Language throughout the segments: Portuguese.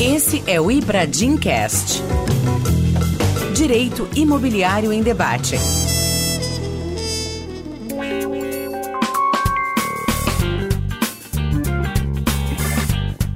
Esse é o Ibradim Cast. Direito Imobiliário em Debate.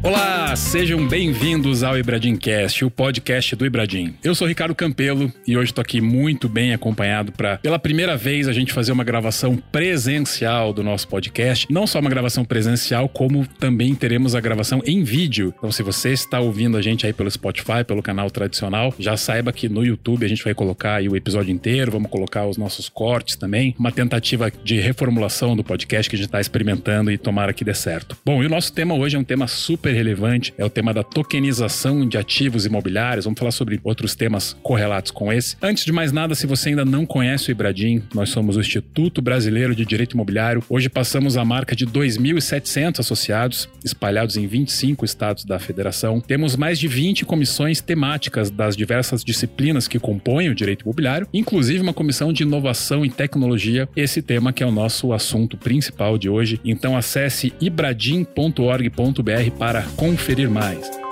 Olá, sejam bem-vindos ao Ibradimcast, o podcast do Ibradim. Eu sou Ricardo Campelo e hoje estou aqui muito bem acompanhado para, pela primeira vez, a gente fazer uma gravação presencial do nosso podcast. Não só uma gravação presencial, como também teremos a gravação em vídeo. Então, se você está ouvindo a gente aí pelo Spotify, pelo canal tradicional, já saiba que no YouTube a gente vai colocar o episódio inteiro, vamos colocar os nossos cortes também. Uma tentativa de reformulação do podcast que a gente está experimentando e tomara que dê certo. Bom, e o nosso tema hoje é um tema super relevante, é o tema da tokenização de ativos imobiliários. Vamos falar sobre outros temas correlatos com esse. Antes de mais nada, se você ainda não conhece o Ibradim, nós somos o Instituto Brasileiro de Direito Imobiliário. Hoje passamos a marca de 2.700 associados, espalhados em 25 estados da federação. Temos mais de 20 comissões temáticas das diversas disciplinas que compõem o direito imobiliário, inclusive uma comissão de inovação e tecnologia, esse tema que é o nosso assunto principal de hoje. Então acesse ibradim.org.br para conferir mais.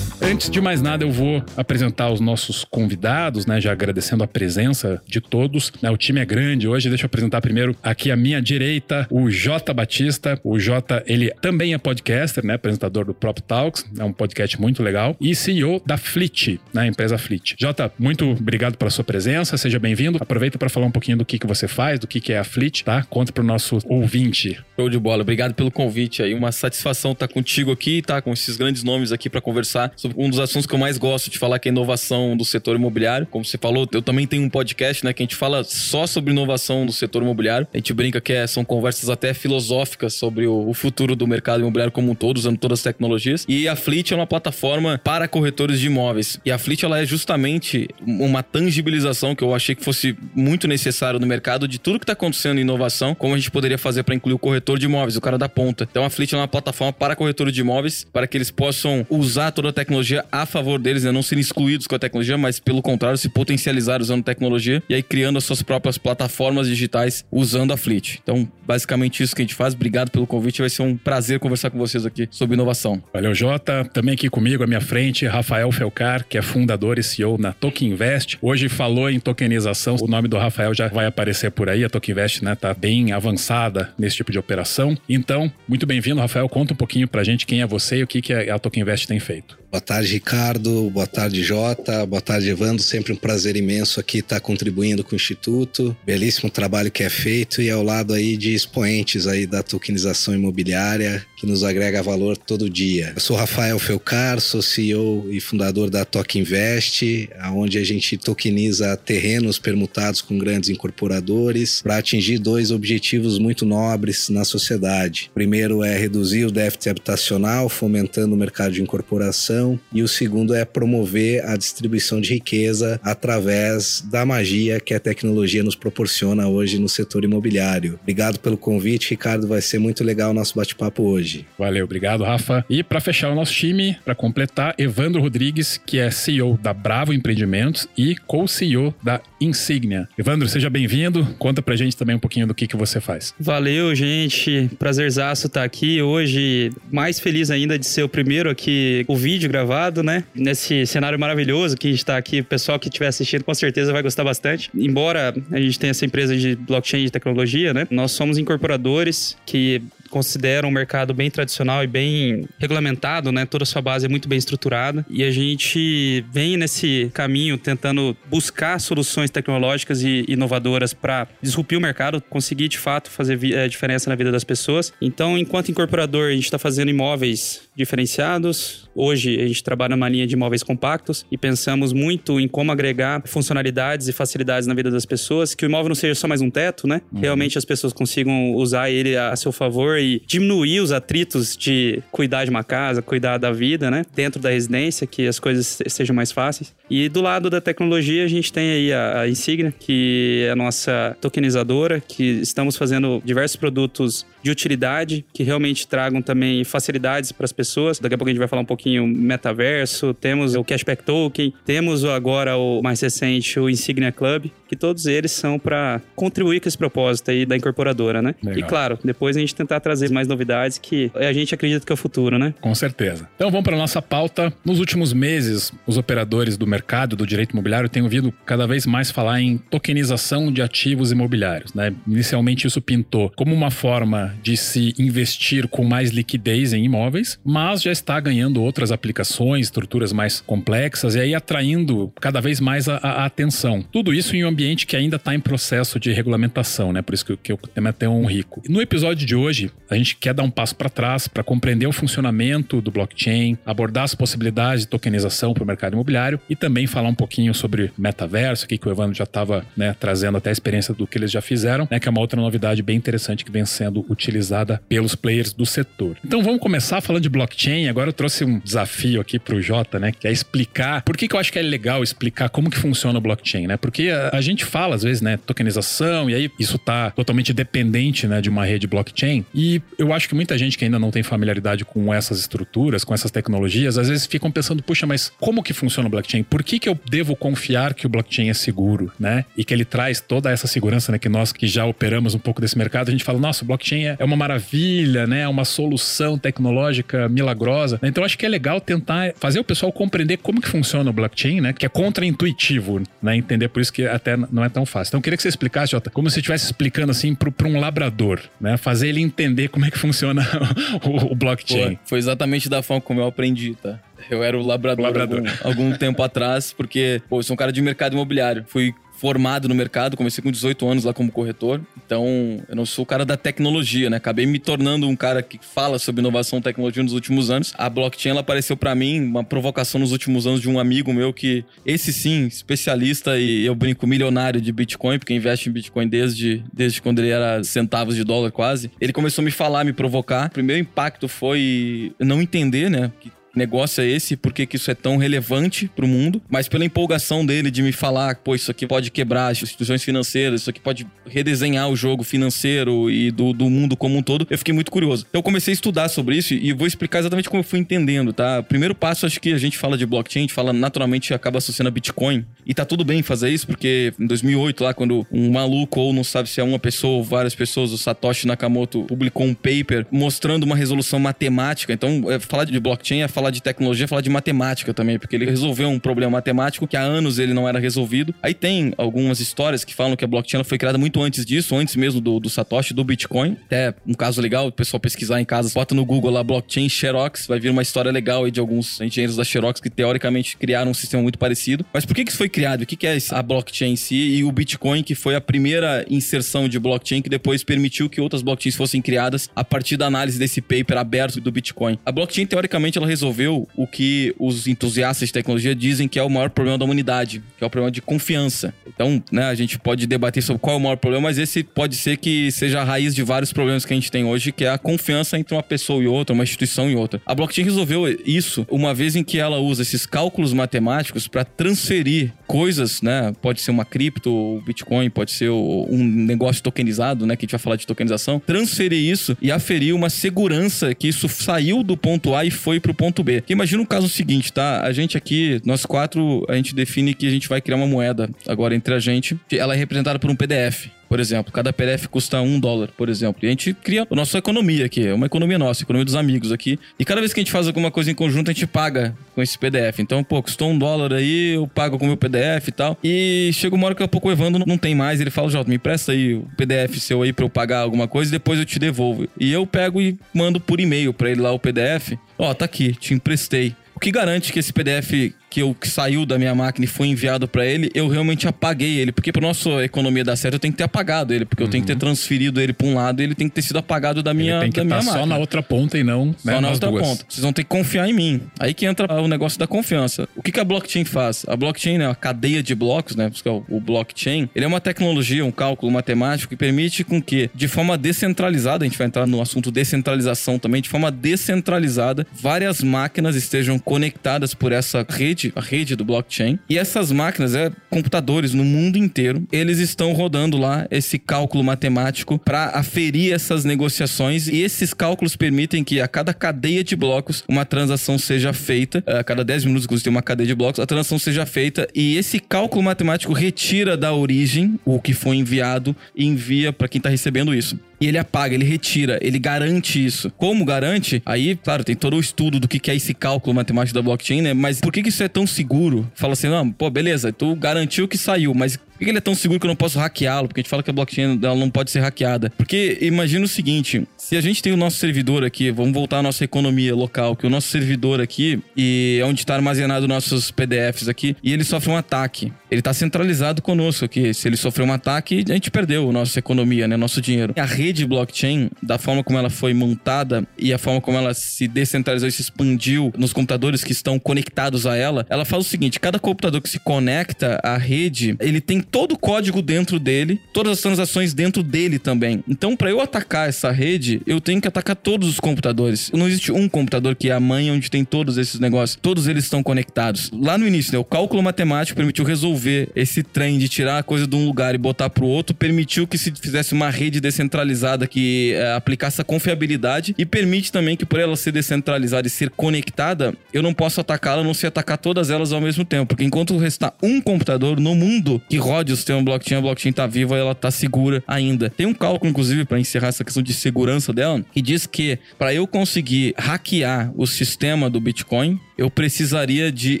Antes de mais nada, eu vou apresentar os nossos convidados, né? Já agradecendo a presença de todos. Né, o time é grande hoje. Deixa eu apresentar primeiro aqui à minha direita o Jota Batista. O Jota, ele também é podcaster, né? Apresentador do Prop Talks. É um podcast muito legal. E CEO da Fleet, né? Empresa Fleet. Jota, muito obrigado pela sua presença. Seja bem-vindo. Aproveita para falar um pouquinho do que, que você faz, do que, que é a Fleet, tá? Conta pro nosso ouvinte. Show de bola. Obrigado pelo convite aí. Uma satisfação estar contigo aqui, tá? Com esses grandes nomes aqui para conversar sobre um dos assuntos que eu mais gosto de falar, que é inovação do setor imobiliário. Como você falou, eu também tenho um podcast, né, que a gente fala só sobre inovação do setor imobiliário. A gente brinca que é, são conversas até filosóficas sobre o, o, futuro do mercado imobiliário como um todo, usando todas as tecnologias. E a Fleet é uma plataforma para corretores de imóveis. E a Fleet, ela é justamente uma tangibilização que eu achei que fosse muito necessário no mercado de tudo que está acontecendo em inovação, como a gente poderia fazer para incluir o corretor de imóveis, o cara da ponta. Então a Fleet é uma plataforma para corretores de imóveis, para que eles possam usar toda a tecnologia a favor deles, né? não serem excluídos com a tecnologia, mas pelo contrário, se potencializar usando tecnologia e aí criando as suas próprias plataformas digitais usando a Fleet. Então, basicamente isso que a gente faz. Obrigado pelo convite, vai ser um prazer conversar com vocês aqui sobre inovação. Valeu, Jota. Também aqui comigo, à minha frente, Rafael Felcar, que é fundador e CEO na Token Invest. Hoje falou em tokenização, o nome do Rafael já vai aparecer por aí. A Token Invest, né, tá bem avançada nesse tipo de operação. Então, muito bem-vindo, Rafael. Conta um pouquinho pra gente quem é você e o que, que a Token Invest tem feito. Boa tarde, Ricardo. Boa tarde, Jota. Boa tarde, Evandro. Sempre um prazer imenso aqui estar contribuindo com o Instituto. Belíssimo trabalho que é feito e ao lado aí de expoentes aí da tokenização imobiliária que nos agrega valor todo dia. Eu sou Rafael Felcar, sou CEO e fundador da Tok Invest, onde a gente tokeniza terrenos permutados com grandes incorporadores para atingir dois objetivos muito nobres na sociedade. O primeiro é reduzir o déficit habitacional, fomentando o mercado de incorporação, e o segundo é promover a distribuição de riqueza através da magia que a tecnologia nos proporciona hoje no setor imobiliário. Obrigado pelo convite, Ricardo, vai ser muito legal o nosso bate-papo hoje. Valeu, obrigado, Rafa. E para fechar o nosso time, para completar, Evandro Rodrigues, que é CEO da Bravo Empreendimentos e co-CEO da Insignia. Evandro, seja bem-vindo. Conta pra gente também um pouquinho do que, que você faz. Valeu, gente. Prazerzaço estar aqui hoje. Mais feliz ainda de ser o primeiro aqui, o vídeo gravado, né? Nesse cenário maravilhoso que a gente tá aqui. O pessoal que estiver assistindo com certeza vai gostar bastante. Embora a gente tenha essa empresa de blockchain de tecnologia, né? Nós somos incorporadores que consideram um mercado bem tradicional e bem regulamentado, né? Toda a sua base é muito bem estruturada. E a gente vem nesse caminho tentando buscar soluções tecnológicas e inovadoras para disrupir o mercado, conseguir de fato fazer é, diferença na vida das pessoas. Então, enquanto incorporador, a gente está fazendo imóveis diferenciados. Hoje a gente trabalha numa linha de imóveis compactos e pensamos muito em como agregar funcionalidades e facilidades na vida das pessoas, que o imóvel não seja só mais um teto, né? Uhum. Realmente as pessoas consigam usar ele a seu favor e diminuir os atritos de cuidar de uma casa, cuidar da vida, né? Dentro da residência, que as coisas sejam mais fáceis. E do lado da tecnologia, a gente tem aí a, a Insignia, que é a nossa tokenizadora, que estamos fazendo diversos produtos de utilidade que realmente tragam também facilidades para as pessoas pessoas. Daqui a pouco a gente vai falar um pouquinho metaverso, temos o Cashback Token, temos agora o mais recente, o Insignia Club, que todos eles são para contribuir com esse propósito aí da incorporadora, né? Legal. E claro, depois a gente tentar trazer mais novidades que a gente acredita que é o futuro, né? Com certeza. Então vamos para nossa pauta. Nos últimos meses, os operadores do mercado do direito imobiliário têm ouvido cada vez mais falar em tokenização de ativos imobiliários. Né? Inicialmente isso pintou como uma forma de se investir com mais liquidez em imóveis, mas já está ganhando outras aplicações, estruturas mais complexas e aí atraindo cada vez mais a, a atenção. Tudo isso em um ambiente que ainda está em processo de regulamentação, né? Por isso que, que o tema é tão rico. No episódio de hoje, a gente quer dar um passo para trás para compreender o funcionamento do blockchain, abordar as possibilidades de tokenização para o mercado imobiliário e também falar um pouquinho sobre metaverso, aqui que o Evandro já estava né, trazendo até a experiência do que eles já fizeram, né, que é uma outra novidade bem interessante que vem sendo utilizada pelos players do setor. Então vamos começar falando de blockchain. Agora eu trouxe um desafio aqui para o Jota, né, que é explicar por que, que eu acho que é legal explicar como que funciona o blockchain, né? Porque a, a gente fala às vezes, né, tokenização e aí isso está totalmente dependente, né, de uma rede blockchain. E eu acho que muita gente que ainda não tem familiaridade com essas estruturas, com essas tecnologias, às vezes ficam pensando, puxa, mas como que funciona o blockchain? Por que, que eu devo confiar que o blockchain é seguro, né? E que ele traz toda essa segurança, né? Que nós que já operamos um pouco desse mercado, a gente fala, nossa, o blockchain é, é uma maravilha, né? É uma solução tecnológica milagrosa. Então acho que é legal tentar fazer o pessoal compreender como que funciona o blockchain, né? Que é contra-intuitivo, né? Entender por isso que até não é tão fácil. Então eu queria que você explicasse, Jota, como se estivesse explicando assim para um labrador, né? Fazer ele entender como é que funciona o, o blockchain. Pô, foi exatamente da forma como eu aprendi, tá? Eu era o labrador, Labrador. Algum, algum tempo atrás, porque, pô, eu sou um cara de mercado imobiliário. Fui formado no mercado, comecei com 18 anos lá como corretor. Então, eu não sou o cara da tecnologia, né? Acabei me tornando um cara que fala sobre inovação e tecnologia nos últimos anos. A blockchain ela apareceu para mim uma provocação nos últimos anos de um amigo meu que esse sim, especialista e eu brinco milionário de Bitcoin, porque investe em Bitcoin desde desde quando ele era centavos de dólar quase. Ele começou a me falar, me provocar. O primeiro impacto foi não entender, né, que negócio é esse, por que isso é tão relevante pro mundo, mas pela empolgação dele de me falar, pô, isso aqui pode quebrar as instituições financeiras, isso aqui pode redesenhar o jogo financeiro e do, do mundo como um todo, eu fiquei muito curioso. Então eu comecei a estudar sobre isso e vou explicar exatamente como eu fui entendendo, tá? Primeiro passo, acho que a gente fala de blockchain, a gente fala naturalmente acaba associando a Bitcoin, e tá tudo bem fazer isso, porque em 2008, lá, quando um maluco, ou não sabe se é uma pessoa ou várias pessoas, o Satoshi Nakamoto publicou um paper mostrando uma resolução matemática. Então, é, falar de blockchain é falar de tecnologia, falar de matemática também, porque ele resolveu um problema matemático que há anos ele não era resolvido. Aí tem algumas histórias que falam que a blockchain foi criada muito antes disso, antes mesmo do, do Satoshi, do Bitcoin. Até um caso legal, o pessoal pesquisar em casa, bota no Google lá blockchain Xerox, vai vir uma história legal aí de alguns engenheiros da Xerox que teoricamente criaram um sistema muito parecido. Mas por que que isso foi criado? O que que é a blockchain em si e o Bitcoin, que foi a primeira inserção de blockchain que depois permitiu que outras blockchains fossem criadas a partir da análise desse paper aberto do Bitcoin. A blockchain, teoricamente, ela resolveu o que os entusiastas de tecnologia dizem que é o maior problema da humanidade, que é o problema de confiança. Então, né, a gente pode debater sobre qual é o maior problema, mas esse pode ser que seja a raiz de vários problemas que a gente tem hoje, que é a confiança entre uma pessoa e outra, uma instituição e outra. A blockchain resolveu isso uma vez em que ela usa esses cálculos matemáticos para transferir coisas, né? Pode ser uma cripto, o Bitcoin, pode ser um negócio tokenizado, né? Que a gente vai falar de tokenização. Transferir isso e aferir uma segurança que isso saiu do ponto A e foi pro ponto B. Porque imagina o caso seguinte, tá? A gente aqui, nós quatro, a gente define que a gente vai criar uma moeda agora entre a gente. Ela é representada por um PDF. Por exemplo, cada PDF custa um dólar, por exemplo. E a gente cria a nossa economia aqui, é uma economia nossa, economia dos amigos aqui. E cada vez que a gente faz alguma coisa em conjunto, a gente paga com esse PDF. Então, pô, custou um dólar aí, eu pago com o meu PDF e tal. E chega uma hora que a pouco o Evandro não tem mais, ele fala, Jota, me empresta aí o PDF seu aí pra eu pagar alguma coisa e depois eu te devolvo. E eu pego e mando por e-mail pra ele lá o PDF. Ó, tá aqui, te emprestei. O que garante que esse PDF que, eu, que saiu da minha máquina e foi enviado para ele, eu realmente apaguei ele. Porque para nossa economia dar certo, eu tenho que ter apagado ele. Porque eu tenho que ter transferido ele para um lado e ele tem que ter sido apagado da minha, Ele tem que da minha só máquina. na outra ponta e não Só né, na outra duas. ponta. Vocês vão ter que confiar em mim. Aí que entra o negócio da confiança. O que, que a blockchain faz? A blockchain, né, a cadeia de blocos, né, o blockchain, ele é uma tecnologia, um cálculo matemático que permite com que, de forma descentralizada, a gente vai entrar no assunto descentralização também, de forma descentralizada, várias máquinas estejam conectadas por essa rede a rede do blockchain. E essas máquinas, é, computadores no mundo inteiro, eles estão rodando lá esse cálculo matemático para aferir essas negociações. E esses cálculos permitem que a cada cadeia de blocos uma transação seja feita, a cada 10 minutos inclusive tem uma cadeia de blocos, a transação seja feita. E esse cálculo matemático retira da origem o que foi enviado e envia para quem está recebendo isso e ele apaga, ele retira, ele garante isso. Como garante? Aí, claro, tem todo o estudo do que é esse cálculo matemático da blockchain, né? Mas por que, isso é tão seguro? Fala assim, não, pô, beleza, tu garantiu que saiu, mas por que ele é tão seguro que eu não posso hackeá-lo? Porque a gente fala que a blockchain ela não pode ser hackeada. Porque imagina o seguinte: se a gente tem o nosso servidor aqui, vamos voltar à nossa economia local, que o nosso servidor aqui e é onde está armazenado nossos PDFs aqui, e ele sofre um ataque. Ele está centralizado conosco aqui. Se ele sofrer um ataque, a gente perdeu a nossa economia, né? Nosso dinheiro. A rede blockchain, da forma como ela foi montada e a forma como ela se descentralizou e se expandiu nos computadores que estão conectados a ela, ela faz o seguinte: cada computador que se conecta à rede, ele tem todo o código dentro dele, todas as transações dentro dele também. Então, para eu atacar essa rede, eu tenho que atacar todos os computadores. Não existe um computador que é a mãe onde tem todos esses negócios. Todos eles estão conectados. Lá no início, né, o cálculo matemático permitiu resolver esse trem de tirar a coisa de um lugar e botar para o outro, permitiu que se fizesse uma rede descentralizada que é, aplicasse essa confiabilidade e permite também que por ela ser descentralizada e ser conectada, eu não posso atacá-la, não se atacar todas elas ao mesmo tempo, porque enquanto restar um computador no mundo que roda pode ter um blockchain, a blockchain tá viva e ela tá segura ainda. Tem um cálculo, inclusive, para encerrar essa questão de segurança dela, que diz que para eu conseguir hackear o sistema do Bitcoin, eu precisaria de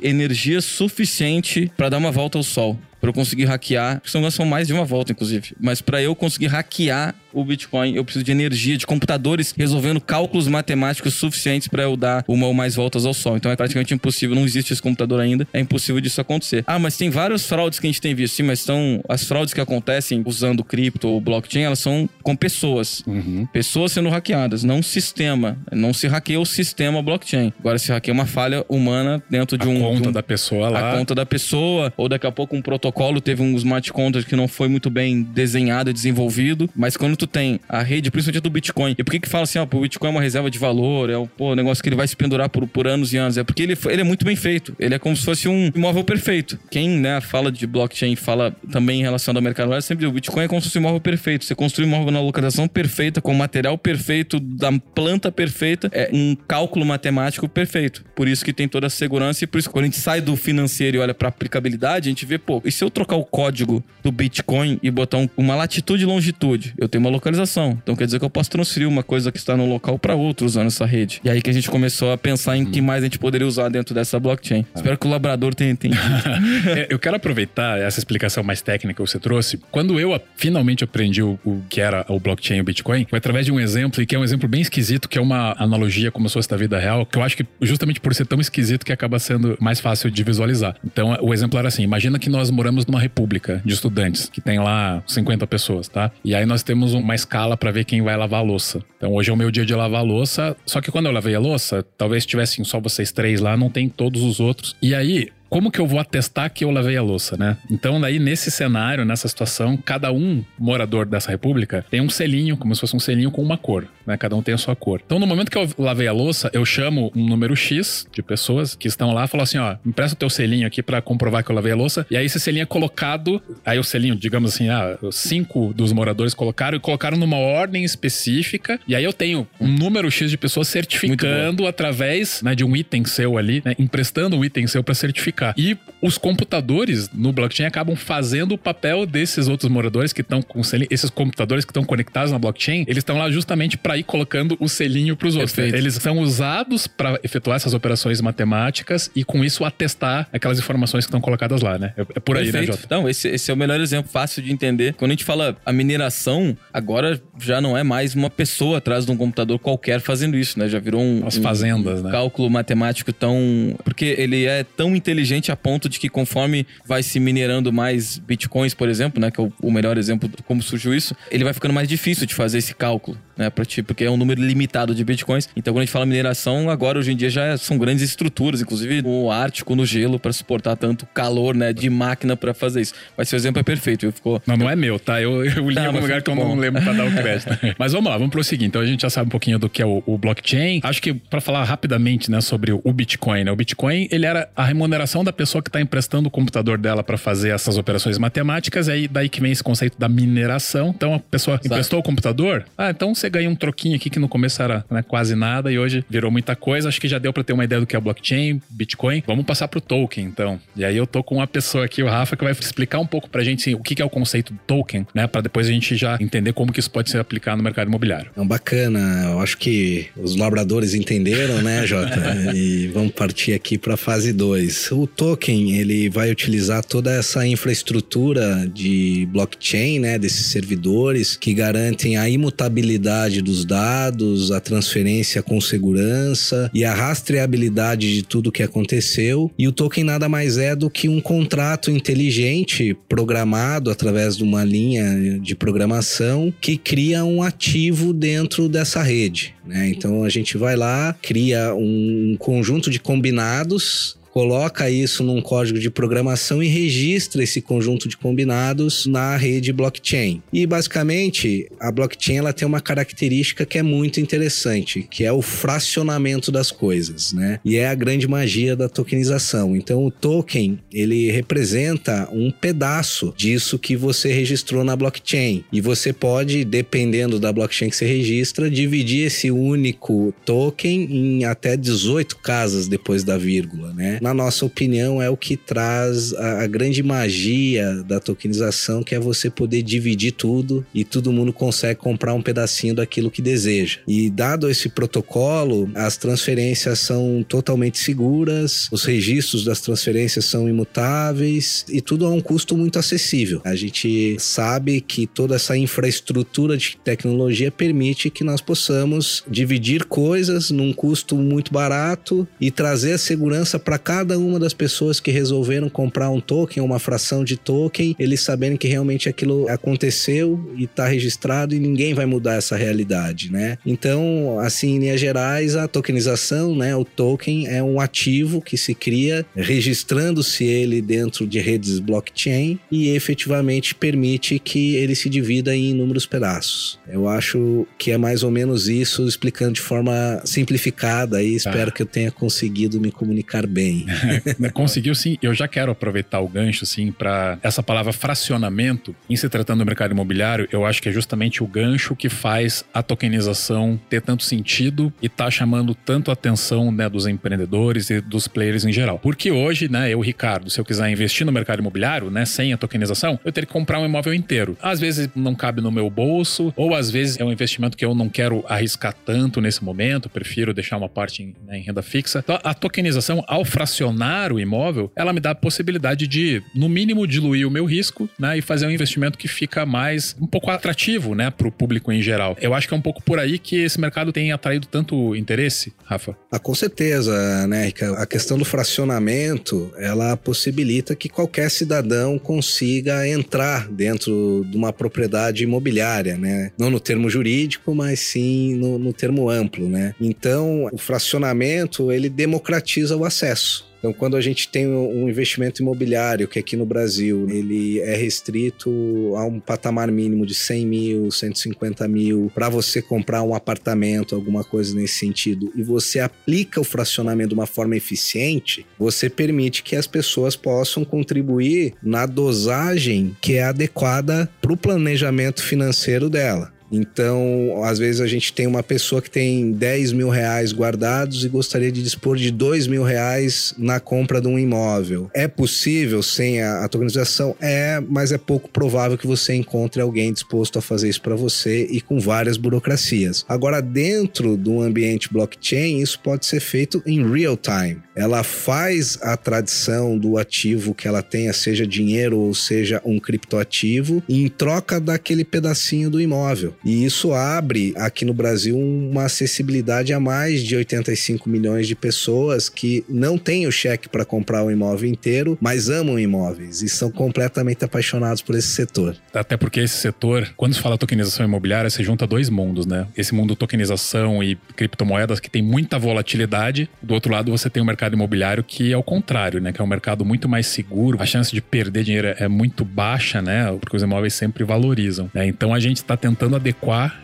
energia suficiente para dar uma volta ao Sol para eu conseguir hackear, que são mais de uma volta, inclusive. Mas para eu conseguir hackear o Bitcoin, eu preciso de energia, de computadores resolvendo cálculos matemáticos suficientes para eu dar uma ou mais voltas ao Sol. Então é praticamente impossível, não existe esse computador ainda, é impossível disso acontecer. Ah, mas tem várias fraudes que a gente tem visto, sim, mas são as fraudes que acontecem usando cripto ou blockchain, elas são com pessoas. Uhum. Pessoas sendo hackeadas, não sistema. Não se hackeia o sistema blockchain. Agora se hackeia uma falha humana dentro de a um. conta de um, da pessoa lá. A conta da pessoa, ou daqui a pouco um protocolo teve um smart contract que não foi muito bem desenhado desenvolvido, mas quando tu tem a rede, principalmente do Bitcoin. E por que que fala assim, ó, o Bitcoin é uma reserva de valor, é o pô, negócio que ele vai se pendurar por, por anos e anos? É porque ele, ele é muito bem feito. Ele é como se fosse um imóvel perfeito. Quem, né, fala de blockchain, fala também em relação ao mercado, é sempre o Bitcoin é como se fosse um imóvel perfeito. Você construi um imóvel na localização perfeita, com o material perfeito, da planta perfeita, é um cálculo matemático perfeito. Por isso que tem toda a segurança e por isso que quando a gente sai do financeiro e olha para aplicabilidade, a gente vê, pô, se eu trocar o código do Bitcoin e botar um, uma latitude e longitude? Eu tenho uma localização então quer dizer que eu posso transferir uma coisa que está no local para outro usando essa rede. E aí que a gente começou a pensar em que mais a gente poderia usar dentro dessa blockchain. Ah. Espero que o labrador tenha entendido. É, eu quero aproveitar essa explicação mais técnica que você trouxe. Quando eu finalmente aprendi o, o que era o blockchain e o Bitcoin, foi através de um exemplo, e que é um exemplo bem esquisito, que é uma analogia como se fosse da vida real, que eu acho que justamente por ser tão esquisito que acaba sendo mais fácil de visualizar. Então, o exemplo era assim: imagina que nós moramos numa república de estudantes, que tem lá 50 pessoas, tá? E aí nós temos uma escala para ver quem vai lavar a louça. Então hoje é o meu dia de lavar a louça, só que quando eu lavei a louça, talvez tivessem só vocês três lá, não tem todos os outros. E aí, como que eu vou atestar que eu lavei a louça, né? Então, daí, nesse cenário, nessa situação, cada um morador dessa república tem um selinho, como se fosse um selinho com uma cor, né? Cada um tem a sua cor. Então, no momento que eu lavei a louça, eu chamo um número X de pessoas que estão lá e falo assim: ó, empresta o teu selinho aqui para comprovar que eu lavei a louça. E aí, esse selinho é colocado, aí o selinho, digamos assim, ah, cinco dos moradores colocaram e colocaram numa ordem específica. E aí eu tenho um número X de pessoas certificando através né, de um item seu ali, né? Emprestando um item seu para certificar e os computadores no blockchain acabam fazendo o papel desses outros moradores que estão com selinho, esses computadores que estão conectados na blockchain, eles estão lá justamente para ir colocando o selinho para os outros. Eles são usados para efetuar essas operações matemáticas e com isso atestar aquelas informações que estão colocadas lá, né? É, é por aí, Perfeito. né, Jota? Então, esse, esse é o melhor exemplo fácil de entender. Quando a gente fala a mineração, agora já não é mais uma pessoa atrás de um computador qualquer fazendo isso, né? Já virou um, As fazendas, um né? cálculo matemático tão porque ele é tão inteligente inteligente a ponto de que conforme vai se minerando mais bitcoins, por exemplo, né, que é o, melhor exemplo de como surgiu isso, ele vai ficando mais difícil de fazer esse cálculo. Né? Pra ti, porque é um número limitado de bitcoins. Então, quando a gente fala mineração, agora hoje em dia já são grandes estruturas, inclusive no Ártico, no gelo, para suportar tanto calor, né? De máquina para fazer isso. Mas seu exemplo é perfeito, viu? Ficou. Não, não é meu, tá? Eu, eu li em Tá, algum mas lugar que eu muito não bom. lembro pra dar o crédito. mas vamos lá, vamos prosseguir. Então a gente já sabe um pouquinho do que é o, o blockchain. Acho que pra falar rapidamente, né, sobre o Bitcoin, né? O Bitcoin, ele era a remuneração da pessoa que tá emprestando o computador dela pra fazer essas operações matemáticas. E aí daí que vem esse conceito da mineração. Então a pessoa emprestou o computador, ah, então você ganha um troquinho aqui que no começo era né, quase nada e hoje virou muita coisa. Acho que já deu pra ter uma ideia do que é blockchain, Bitcoin. Vamos passar pro token, então. E aí eu tô com uma pessoa aqui, o Rafa, que vai explicar um pouco pra gente assim, o que é o conceito do token, né? Pra depois a gente já entender como que isso pode ser aplicado no mercado imobiliário. Então, bacana. Eu acho que os labradores entenderam, né, Jota? e vamos partir aqui para a fase 2. O token, ele vai utilizar toda essa infraestrutura de blockchain, né, desses servidores que garantem a imutabilidade dos dados, a transferência com segurança e a rastreabilidade de tudo que aconteceu. E o token nada mais é do que um contrato inteligente programado através de uma linha de programação que cria um ativo dentro dessa rede. Né? Então a gente vai lá, cria um conjunto de combinados. Coloca isso num código de programação e registra esse conjunto de combinados na rede blockchain. E basicamente, a blockchain ela tem uma característica que é muito interessante, que é o fracionamento das coisas, né? E é a grande magia da tokenização. Então, o token, ele representa um pedaço disso que você registrou na blockchain. E você pode, dependendo da blockchain que você registra, dividir esse único token em até 18 casas depois da vírgula, né? Na nossa opinião, é o que traz a, a grande magia da tokenização, que é você poder dividir tudo e todo mundo consegue comprar um pedacinho daquilo que deseja. E dado esse protocolo, as transferências são totalmente seguras, os registros das transferências são imutáveis e tudo a um custo muito acessível. A gente sabe que toda essa infraestrutura de tecnologia permite que nós possamos dividir coisas num custo muito barato e trazer a segurança para cada uma das pessoas que resolveram comprar um token, uma fração de token, eles saberem que realmente aquilo aconteceu e está registrado e ninguém vai mudar essa realidade, né? Então, assim, em linhas gerais, a tokenização, né, o token é um ativo que se cria registrando-se ele dentro de redes blockchain e efetivamente permite que ele se divida em inúmeros pedaços. Eu acho que é mais ou menos isso, explicando de forma simplificada e espero que eu tenha conseguido me comunicar bem. Conseguiu sim. Eu já quero aproveitar o gancho, assim, para essa palavra fracionamento, em se tratando do mercado imobiliário, eu acho que é justamente o gancho que faz a tokenização ter tanto sentido e tá chamando tanto a atenção né, dos empreendedores e dos players em geral. Porque hoje, né, eu, Ricardo, se eu quiser investir no mercado imobiliário, né, sem a tokenização, eu teria que comprar um imóvel inteiro. Às vezes não cabe no meu bolso, ou às vezes é um investimento que eu não quero arriscar tanto nesse momento, prefiro deixar uma parte em, né, em renda fixa. Então, a tokenização, ao fracionar o imóvel, ela me dá a possibilidade de, no mínimo, diluir o meu risco, né, e fazer um investimento que fica mais, um pouco atrativo, né, pro público em geral. Eu acho que é um pouco por aí que esse mercado tem atraído tanto interesse, Rafa. Ah, com certeza, né, Rica? A questão do fracionamento, ela possibilita que qualquer cidadão consiga entrar dentro de uma propriedade imobiliária, né? Não no termo jurídico, mas sim no, no termo amplo, né? Então, o fracionamento, ele democratiza o acesso. Então, quando a gente tem um investimento imobiliário, que aqui no Brasil ele é restrito a um patamar mínimo de 100 mil, 150 mil, para você comprar um apartamento, alguma coisa nesse sentido, e você aplica o fracionamento de uma forma eficiente, você permite que as pessoas possam contribuir na dosagem que é adequada para o planejamento financeiro dela. Então, às vezes a gente tem uma pessoa que tem 10 mil reais guardados e gostaria de dispor de 2 mil reais na compra de um imóvel. É possível sem a, a tokenização? É, mas é pouco provável que você encontre alguém disposto a fazer isso para você e com várias burocracias. Agora, dentro do ambiente blockchain, isso pode ser feito em real time. Ela faz a tradição do ativo que ela tenha, seja dinheiro ou seja um criptoativo, em troca daquele pedacinho do imóvel. E isso abre aqui no Brasil uma acessibilidade a mais de 85 milhões de pessoas que não têm o cheque para comprar o imóvel inteiro, mas amam imóveis e são completamente apaixonados por esse setor. Até porque esse setor, quando se fala tokenização imobiliária, se junta dois mundos, né? Esse mundo tokenização e criptomoedas que tem muita volatilidade. Do outro lado, você tem o mercado imobiliário que é o contrário, né? Que é um mercado muito mais seguro. A chance de perder dinheiro é muito baixa, né? Porque os imóveis sempre valorizam. Né? Então a gente está tentando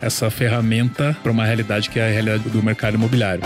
essa ferramenta para uma realidade que é a realidade do mercado imobiliário.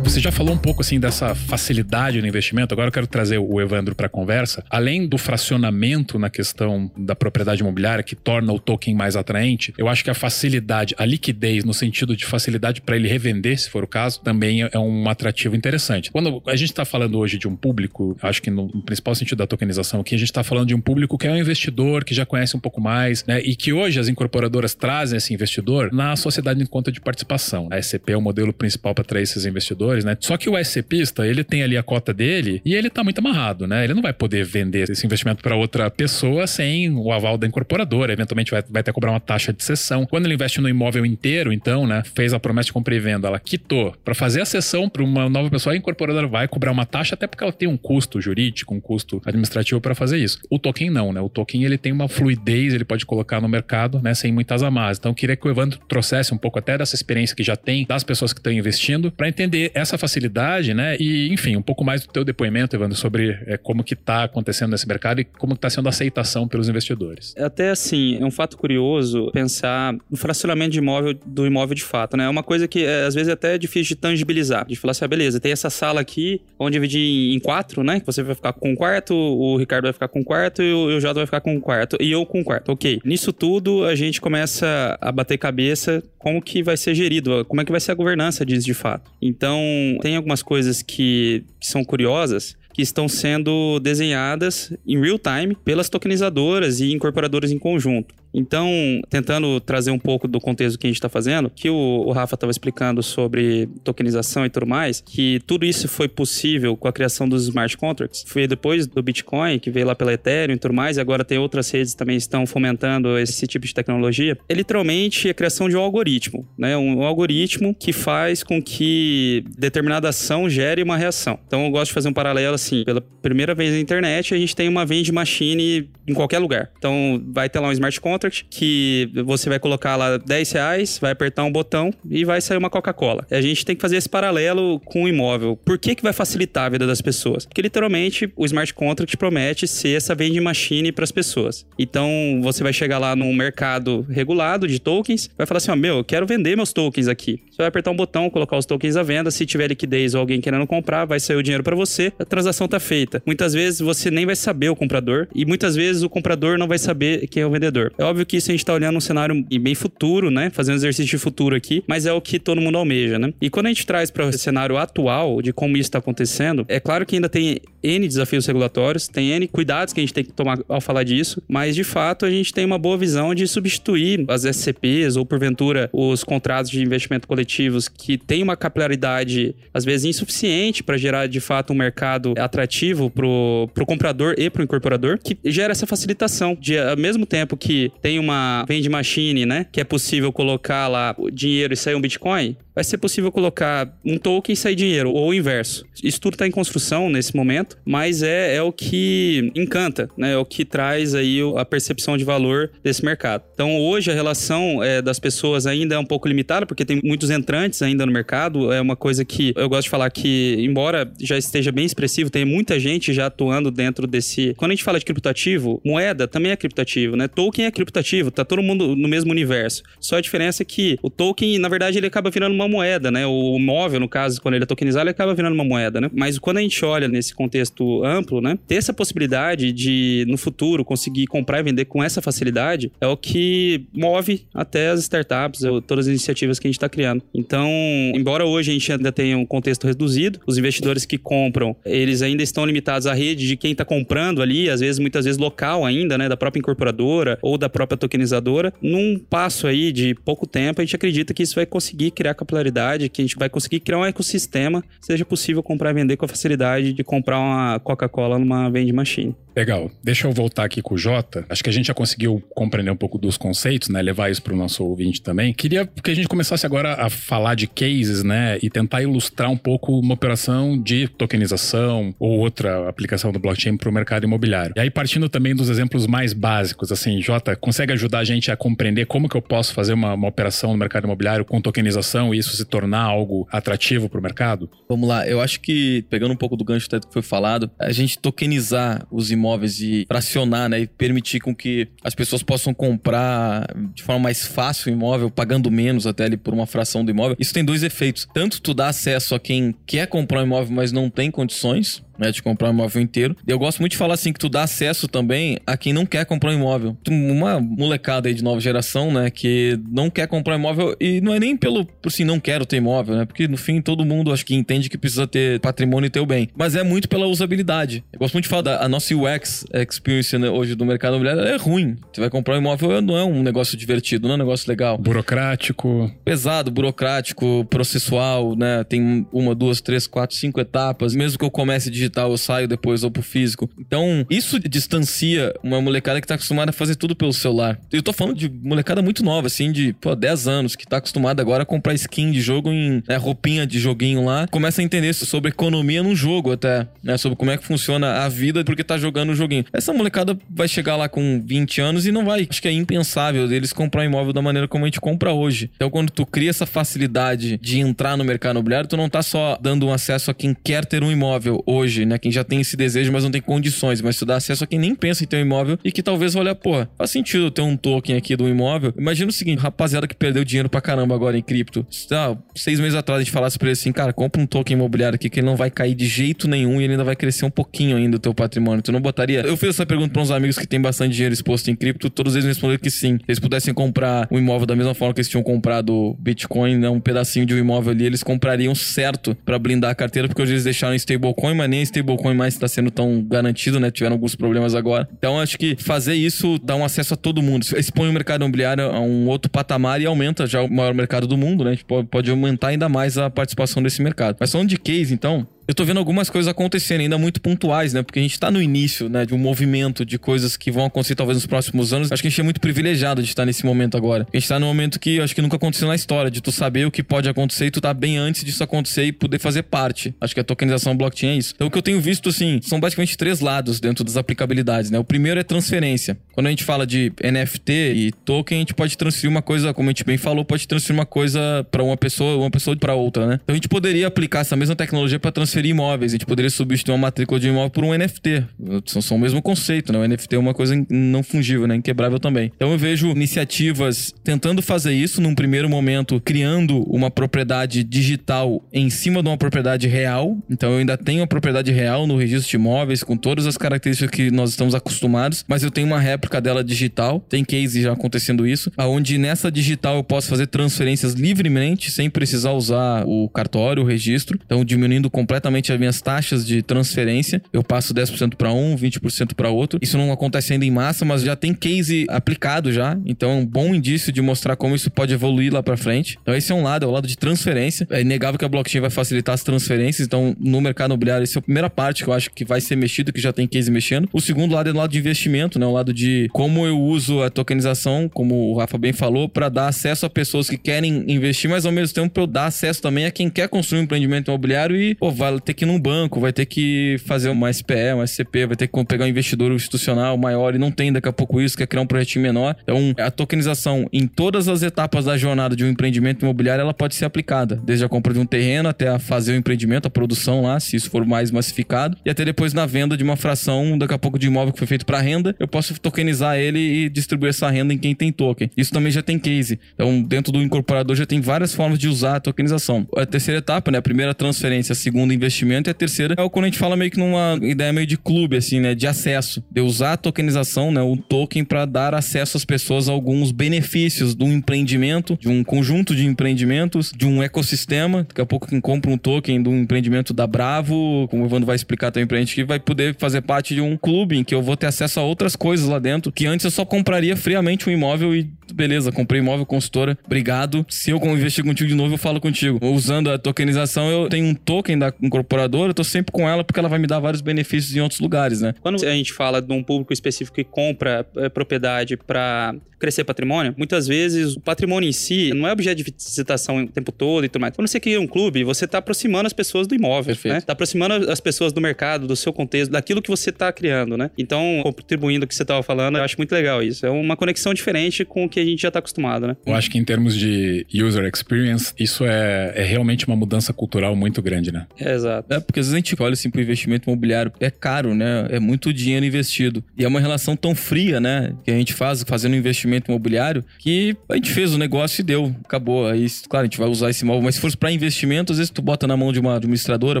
Você já falou um pouco assim dessa facilidade no investimento. Agora eu quero trazer o Evandro para a conversa. Além do fracionamento na questão da propriedade imobiliária que torna o token mais atraente, eu acho que a facilidade, a liquidez no sentido de facilidade para ele revender, se for o caso, também é um atrativo interessante. Quando a gente está falando hoje de um público, acho que no, principal sentido da tokenização aqui, a gente está falando de um público que é um investidor que já conhece um pouco mais, né? E que hoje as incorporadoras trazem esse investidor na sociedade em conta de participação. A SCP é o modelo principal para atrair esses investidores né? Só que o SCPista, ele tem ali a cota dele e ele tá muito amarrado, né? Ele não vai poder vender esse investimento para outra pessoa sem o aval da incorporadora. Eventualmente vai, vai que cobrar uma taxa de cessão. Quando ele investe no imóvel inteiro, então, né? Fez a promessa de compra e venda, ela quitou. Para fazer a cessão para uma nova pessoa, a incorporadora vai cobrar uma taxa, até porque ela tem um custo jurídico, um custo administrativo para fazer isso. O token não, né? O token ele tem uma fluidez, ele pode colocar no mercado, né? Sem muitas amarras. Então, eu queria que o Evandro trouxesse um pouco até dessa experiência que já tem das pessoas que estão investindo para entender essa essa facilidade, né? E, enfim, um pouco mais do teu depoimento, Evandro, sobre é, como que está acontecendo nesse mercado e como está sendo a aceitação pelos investidores. Até assim, é um fato curioso pensar no fracionamento de imóvel do imóvel de fato, né? É uma coisa que é, às vezes é até difícil de tangibilizar, de falar assim, ah, beleza, tem essa sala aqui, vamos dividir em quatro, né? Você vai ficar com um quarto, o Ricardo vai ficar com um quarto e o Jota vai ficar com um quarto e eu com um quarto. Ok. Nisso tudo, a gente começa a bater cabeça como que vai ser gerido, como é que vai ser a governança disso de fato. Então, tem algumas coisas que, que são curiosas que estão sendo desenhadas em real time pelas tokenizadoras e incorporadoras em conjunto. Então, tentando trazer um pouco do contexto que a gente está fazendo, que o, o Rafa estava explicando sobre tokenização e tudo mais, que tudo isso foi possível com a criação dos smart contracts. Foi depois do Bitcoin, que veio lá pela Ethereum e tudo mais, e agora tem outras redes também estão fomentando esse tipo de tecnologia. É literalmente a criação de um algoritmo, né? Um, um algoritmo que faz com que determinada ação gere uma reação. Então, eu gosto de fazer um paralelo assim. Pela primeira vez na internet, a gente tem uma vende machine em qualquer lugar. Então, vai ter lá um smart contract contract que você vai colocar lá 10 reais, vai apertar um botão e vai sair uma Coca-Cola. A gente tem que fazer esse paralelo com o imóvel. Por que, que vai facilitar a vida das pessoas? Porque literalmente o smart contract promete ser essa vending machine para as pessoas. Então você vai chegar lá num mercado regulado de tokens, vai falar assim: ó, meu, eu quero vender meus tokens aqui. Você vai apertar um botão, colocar os tokens à venda. Se tiver liquidez ou alguém querendo comprar, vai sair o dinheiro para você. A transação tá feita. Muitas vezes você nem vai saber o comprador e muitas vezes o comprador não vai saber quem é o vendedor. É óbvio que isso a gente tá olhando um cenário bem futuro, né? Fazendo um exercício de futuro aqui, mas é o que todo mundo almeja, né? E quando a gente traz para o cenário atual de como isso está acontecendo, é claro que ainda tem N desafios regulatórios, tem N cuidados que a gente tem que tomar ao falar disso, mas de fato a gente tem uma boa visão de substituir as SCPs ou porventura os contratos de investimento coletivos que têm uma capilaridade às vezes insuficiente para gerar de fato um mercado atrativo pro, pro comprador e pro incorporador, que gera essa facilitação de ao mesmo tempo que tem uma vende machine, né, que é possível colocar lá o dinheiro e sair um Bitcoin, vai ser possível colocar um token e sair dinheiro, ou o inverso. Isso tudo está em construção nesse momento, mas é, é o que encanta, né? É o que traz aí a percepção de valor desse mercado. Então, hoje, a relação é, das pessoas ainda é um pouco limitada, porque tem muitos entrantes ainda no mercado. É uma coisa que eu gosto de falar que, embora já esteja bem expressivo, tem muita gente já atuando dentro desse... Quando a gente fala de criptativo, moeda também é criptativo, né? Token é criptativo, tá todo mundo no mesmo universo. Só a diferença é que o token, na verdade, ele acaba virando uma moeda, né? O móvel, no caso, quando ele é tokenizado, ele acaba virando uma moeda, né? Mas quando a gente olha nesse contexto amplo, né? Ter essa possibilidade de, no futuro, conseguir comprar e vender com essa facilidade é o que move até as startups, todas as iniciativas que a gente está criando. Então, embora hoje a gente ainda tenha um contexto reduzido, os investidores que compram, eles ainda estão limitados à rede de quem está comprando ali, às vezes, muitas vezes local ainda, né? Da própria incorporadora ou da própria tokenizadora. Num passo aí de pouco tempo, a gente acredita que isso vai conseguir criar capacidade capilaridade que a gente vai conseguir criar um ecossistema, seja possível comprar e vender com a facilidade de comprar uma Coca-Cola numa vending machine. Legal. Deixa eu voltar aqui com o Jota. Acho que a gente já conseguiu compreender um pouco dos conceitos, né? Levar isso para o nosso ouvinte também. Queria que a gente começasse agora a falar de cases, né? E tentar ilustrar um pouco uma operação de tokenização ou outra aplicação do blockchain para o mercado imobiliário. E aí, partindo também dos exemplos mais básicos, assim, Jota, consegue ajudar a gente a compreender como que eu posso fazer uma, uma operação no mercado imobiliário com tokenização e isso se tornar algo atrativo para o mercado? Vamos lá. Eu acho que, pegando um pouco do gancho que foi falado, a gente tokenizar os imóveis imóveis e fracionar, né, e permitir com que as pessoas possam comprar de forma mais fácil o imóvel, pagando menos até ali por uma fração do imóvel. Isso tem dois efeitos. Tanto tu dá acesso a quem quer comprar um imóvel, mas não tem condições, né, de comprar um imóvel inteiro. Eu gosto muito de falar assim que tu dá acesso também a quem não quer comprar um imóvel. Uma molecada aí de nova geração, né, que não quer comprar um imóvel e não é nem pelo por assim não quero ter imóvel, né? Porque no fim todo mundo acho que entende que precisa ter patrimônio e ter o bem, mas é muito pela usabilidade. Eu gosto muito de falar da a nossa UX experience né, hoje do mercado imobiliário é ruim. Você vai comprar um imóvel não é um negócio divertido, não é um negócio legal. Burocrático. Pesado, burocrático, processual, né? Tem uma, duas, três, quatro, cinco etapas. Mesmo que eu comece digital digital, eu saio depois ou pro físico. Então, isso distancia uma molecada que tá acostumada a fazer tudo pelo celular. Eu tô falando de molecada muito nova, assim, de, pô, 10 anos, que tá acostumada agora a comprar skin de jogo em né, roupinha de joguinho lá. Começa a entender sobre economia no jogo até, né? Sobre como é que funciona a vida porque tá jogando o joguinho. Essa molecada vai chegar lá com 20 anos e não vai. Acho que é impensável deles comprar um imóvel da maneira como a gente compra hoje. Então, quando tu cria essa facilidade de entrar no mercado imobiliário, tu não tá só dando um acesso a quem quer ter um imóvel hoje né? Quem já tem esse desejo, mas não tem condições, mas tu dá acesso a quem nem pensa em ter um imóvel e que talvez olha, pô, faz sentido ter um token aqui do imóvel. Imagina o seguinte, rapaziada que perdeu dinheiro pra caramba agora em cripto. Ah, seis meses atrás a gente falasse pra ele assim, cara, compra um token imobiliário aqui que ele não vai cair de jeito nenhum e ele ainda vai crescer um pouquinho ainda o teu patrimônio. Tu não botaria? Eu fiz essa pergunta pra uns amigos que têm bastante dinheiro exposto em cripto, todos eles me responderam que sim. Se eles pudessem comprar um imóvel da mesma forma que eles tinham comprado Bitcoin, né, um pedacinho de um imóvel ali, eles comprariam certo para blindar a carteira, porque hoje eles deixaram stablecoin, mas nem stablecoin mais está sendo tão garantido, né? Tiveram alguns problemas agora. Então, acho que fazer isso dá um acesso a todo mundo. Expõe o mercado imobiliário a um outro patamar e aumenta já o maior mercado do mundo, né? A gente pode, pode aumentar ainda mais a participação desse mercado. Mas falando de case, então, eu tô vendo algumas coisas acontecendo, ainda muito pontuais, né? Porque a gente tá no início, né, de um movimento de coisas que vão acontecer talvez nos próximos anos. Acho que a gente é muito privilegiado de estar nesse momento agora. A gente tá num momento que acho que nunca aconteceu na história, de tu saber o que pode acontecer e tu tá bem antes disso acontecer e poder fazer parte. Acho que a tokenização blockchain é isso. Então o que eu tenho visto, assim, são basicamente três lados dentro das aplicabilidades, né? O primeiro é transferência. Quando a gente fala de NFT e token, a gente pode transferir uma coisa, como a gente bem falou, pode transferir uma coisa para uma pessoa, uma pessoa para outra, né? Então a gente poderia aplicar essa mesma tecnologia para transferir imóveis. A gente poderia substituir uma matrícula de imóvel por um NFT. São, são o mesmo conceito, né? O NFT é uma coisa não fungível, né? Inquebrável também. Então eu vejo iniciativas tentando fazer isso num primeiro momento, criando uma propriedade digital em cima de uma propriedade real. Então eu ainda tenho a propriedade real no registro de imóveis, com todas as características que nós estamos acostumados, mas eu tenho uma réplica dela digital. Tem case já acontecendo isso, aonde nessa digital eu posso fazer transferências livremente, sem precisar usar o cartório, o registro. Então diminuindo completamente as minhas taxas taxas de transferência. Eu passo 10% para um, 20% para outro. Isso não acontece ainda em massa, mas já tem case aplicado já. Então é um bom indício de mostrar como isso pode evoluir lá para frente. Então esse é um lado, é o lado de transferência. É inegável que a blockchain vai facilitar as transferências. Então no mercado imobiliário, essa é a primeira parte que eu acho que vai ser mexido, que já tem case mexendo. O segundo lado é o lado de investimento, né? O lado de como eu uso a tokenização, como o Rafa bem falou, para dar acesso a pessoas que querem investir, mas ao mesmo tempo eu dar acesso também a quem quer construir um empreendimento imobiliário e pô, vai ter que ir num banco, vai ter que fazer uma SPE, uma SCP, vai ter que pegar um investidor institucional maior e não tem daqui a pouco isso, quer criar um projetinho menor. Então, a tokenização em todas as etapas da jornada de um empreendimento imobiliário, ela pode ser aplicada, desde a compra de um terreno até a fazer o empreendimento, a produção lá, se isso for mais massificado, e até depois na venda de uma fração, daqui a pouco de imóvel que foi feito para renda, eu posso tokenizar ele e distribuir essa renda em quem tem token. Isso também já tem case. Então, dentro do incorporador já tem várias formas de usar a tokenização. A terceira etapa, né, a primeira transferência, a segunda investimento. E a terceira é quando a gente fala meio que numa ideia meio de clube, assim, né? De acesso. De usar a tokenização, né? O token para dar acesso às pessoas a alguns benefícios de um empreendimento, de um conjunto de empreendimentos, de um ecossistema. Daqui a pouco quem compra um token de um empreendimento da Bravo, como o Evandro vai explicar também pra gente que vai poder fazer parte de um clube em que eu vou ter acesso a outras coisas lá dentro, que antes eu só compraria friamente um imóvel e beleza, comprei imóvel consultora, obrigado. Se eu investir contigo de novo, eu falo contigo. Usando a tokenização, eu tenho um token da incorporadora, eu tô sempre com ela porque ela vai me dar vários benefícios em outros lugares, né? Quando a gente fala de um público específico que compra é, propriedade para crescer patrimônio, muitas vezes o patrimônio em si não é objeto de visitação o tempo todo e tudo mais. Quando você cria um clube, você está aproximando as pessoas do imóvel, Perfeito. né? Tá aproximando as pessoas do mercado, do seu contexto, daquilo que você está criando, né? Então, contribuindo o que você estava falando, eu acho muito legal isso. É uma conexão diferente com o que a gente já está acostumado, né? Eu acho que em termos de user experience, isso é, é realmente uma mudança cultural muito grande, né? É, exato. É, porque às vezes a gente olha assim pro investimento imobiliário, é caro, né? É muito dinheiro investido. E é uma relação tão fria, né? Que a gente faz fazendo investimento imobiliário, que a gente fez o negócio e deu, acabou. Aí, claro, a gente vai usar esse imóvel, mas se for para investimento, às vezes tu bota na mão de uma administradora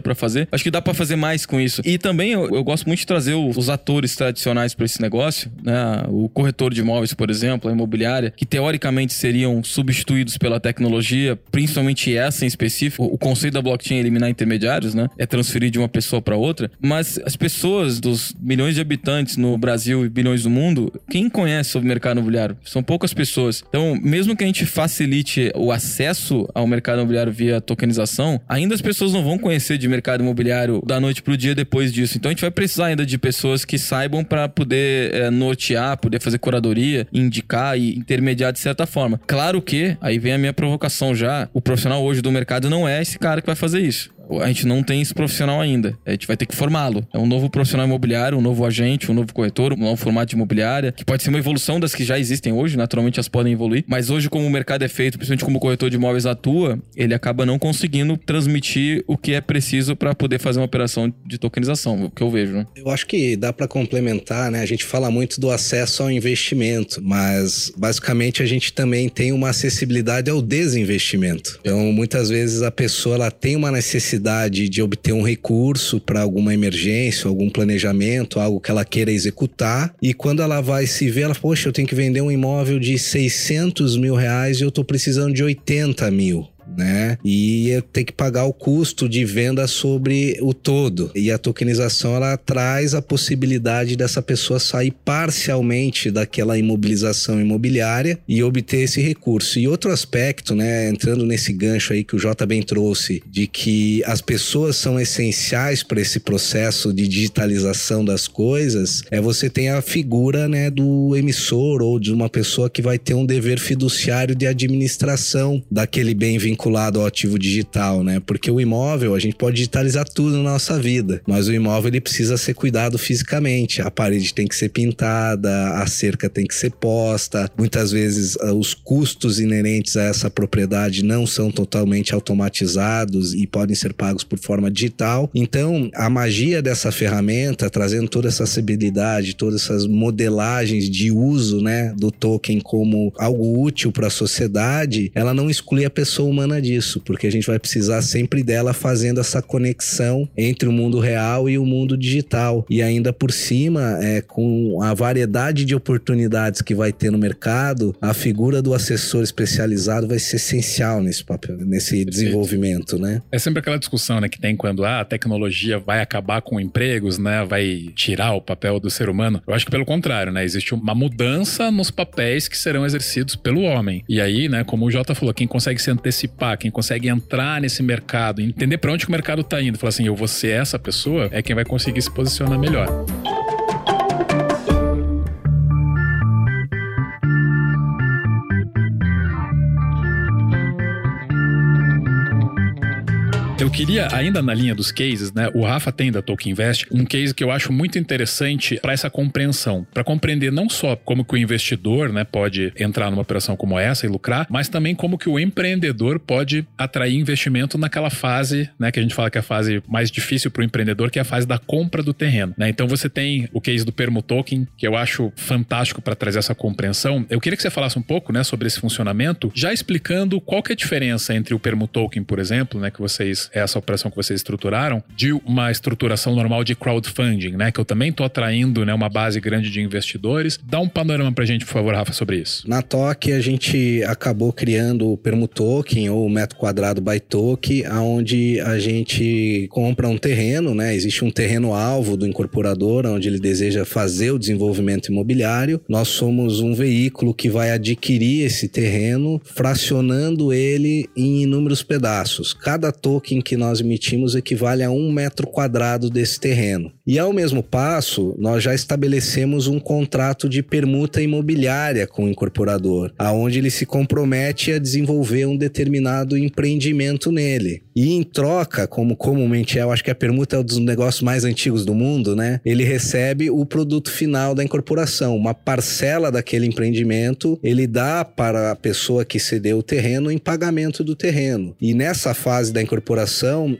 para fazer. Acho que dá para fazer mais com isso. E também eu, eu gosto muito de trazer os atores tradicionais para esse negócio, né? O corretor de imóveis, por exemplo, a imobiliária, que teoricamente seriam substituídos pela tecnologia, principalmente essa em específico. O conceito da blockchain é eliminar intermediários, né? É transferir de uma pessoa para outra. Mas as pessoas dos milhões de habitantes no Brasil e bilhões do mundo, quem conhece sobre o mercado imobiliário? São poucas pessoas. Então, mesmo que a gente facilite o acesso ao mercado imobiliário via tokenização, ainda as pessoas não vão conhecer de mercado imobiliário da noite pro dia depois disso. Então, a gente vai precisar ainda de pessoas que saibam para poder é, nortear, poder fazer curadoria, indicar e intermediar de certa forma. Claro que, aí vem a minha provocação já, o profissional hoje do mercado não é esse cara que vai fazer isso a gente não tem esse profissional ainda. A gente vai ter que formá-lo. É um novo profissional imobiliário, um novo agente, um novo corretor, um novo formato de imobiliária, que pode ser uma evolução das que já existem hoje, naturalmente elas podem evoluir, mas hoje como o mercado é feito, principalmente como o corretor de imóveis atua, ele acaba não conseguindo transmitir o que é preciso para poder fazer uma operação de tokenização, o que eu vejo, né? Eu acho que dá para complementar, né? A gente fala muito do acesso ao investimento, mas basicamente a gente também tem uma acessibilidade ao desinvestimento. Então, muitas vezes a pessoa ela tem uma necessidade de obter um recurso para alguma emergência, algum planejamento, algo que ela queira executar. E quando ela vai se ver, ela, poxa, eu tenho que vender um imóvel de 600 mil reais e eu estou precisando de 80 mil né? E tem que pagar o custo de venda sobre o todo. E a tokenização ela traz a possibilidade dessa pessoa sair parcialmente daquela imobilização imobiliária e obter esse recurso. E outro aspecto, né, entrando nesse gancho aí que o J bem trouxe, de que as pessoas são essenciais para esse processo de digitalização das coisas, é você tem a figura, né, do emissor ou de uma pessoa que vai ter um dever fiduciário de administração daquele bem vinculado vinculado ao ativo digital, né? Porque o imóvel, a gente pode digitalizar tudo na nossa vida, mas o imóvel ele precisa ser cuidado fisicamente. A parede tem que ser pintada, a cerca tem que ser posta. Muitas vezes ah, os custos inerentes a essa propriedade não são totalmente automatizados e podem ser pagos por forma digital. Então, a magia dessa ferramenta, trazendo toda essa acessibilidade, todas essas modelagens de uso, né, do token como algo útil para a sociedade, ela não exclui a pessoa humana disso, porque a gente vai precisar sempre dela fazendo essa conexão entre o mundo real e o mundo digital. E ainda por cima, é, com a variedade de oportunidades que vai ter no mercado, a figura do assessor especializado vai ser essencial nesse papel, nesse Perfeito. desenvolvimento, né? É sempre aquela discussão né, que tem quando ah, a tecnologia vai acabar com empregos, né? Vai tirar o papel do ser humano. Eu acho que pelo contrário, né? Existe uma mudança nos papéis que serão exercidos pelo homem. E aí, né, como o Jota falou, quem consegue se antecipar participar, quem consegue entrar nesse mercado, entender para onde o mercado está indo, falar assim, eu vou ser essa pessoa, é quem vai conseguir se posicionar melhor. Eu queria, ainda na linha dos cases, né? O Rafa tem da Tolkien Invest um case que eu acho muito interessante para essa compreensão, para compreender não só como que o investidor, né, pode entrar numa operação como essa e lucrar, mas também como que o empreendedor pode atrair investimento naquela fase, né, que a gente fala que é a fase mais difícil para o empreendedor, que é a fase da compra do terreno, né? Então você tem o case do Permo Token, que eu acho fantástico para trazer essa compreensão. Eu queria que você falasse um pouco, né, sobre esse funcionamento, já explicando qual que é a diferença entre o Permo Token, por exemplo, né, que vocês essa operação que vocês estruturaram, de uma estruturação normal de crowdfunding, né? Que eu também tô atraindo né, uma base grande de investidores. Dá um panorama pra gente, por favor, Rafa, sobre isso. Na TOC, a gente acabou criando o Permutoken, ou o metro quadrado by token, onde a gente compra um terreno, né? Existe um terreno alvo do incorporador, onde ele deseja fazer o desenvolvimento imobiliário. Nós somos um veículo que vai adquirir esse terreno, fracionando ele em inúmeros pedaços. Cada token que nós emitimos equivale a um metro quadrado desse terreno. E ao mesmo passo, nós já estabelecemos um contrato de permuta imobiliária com o incorporador, aonde ele se compromete a desenvolver um determinado empreendimento nele. E em troca, como comumente é, eu acho que a permuta é um dos negócios mais antigos do mundo, né? Ele recebe o produto final da incorporação, uma parcela daquele empreendimento, ele dá para a pessoa que cedeu o terreno em pagamento do terreno. E nessa fase da incorporação,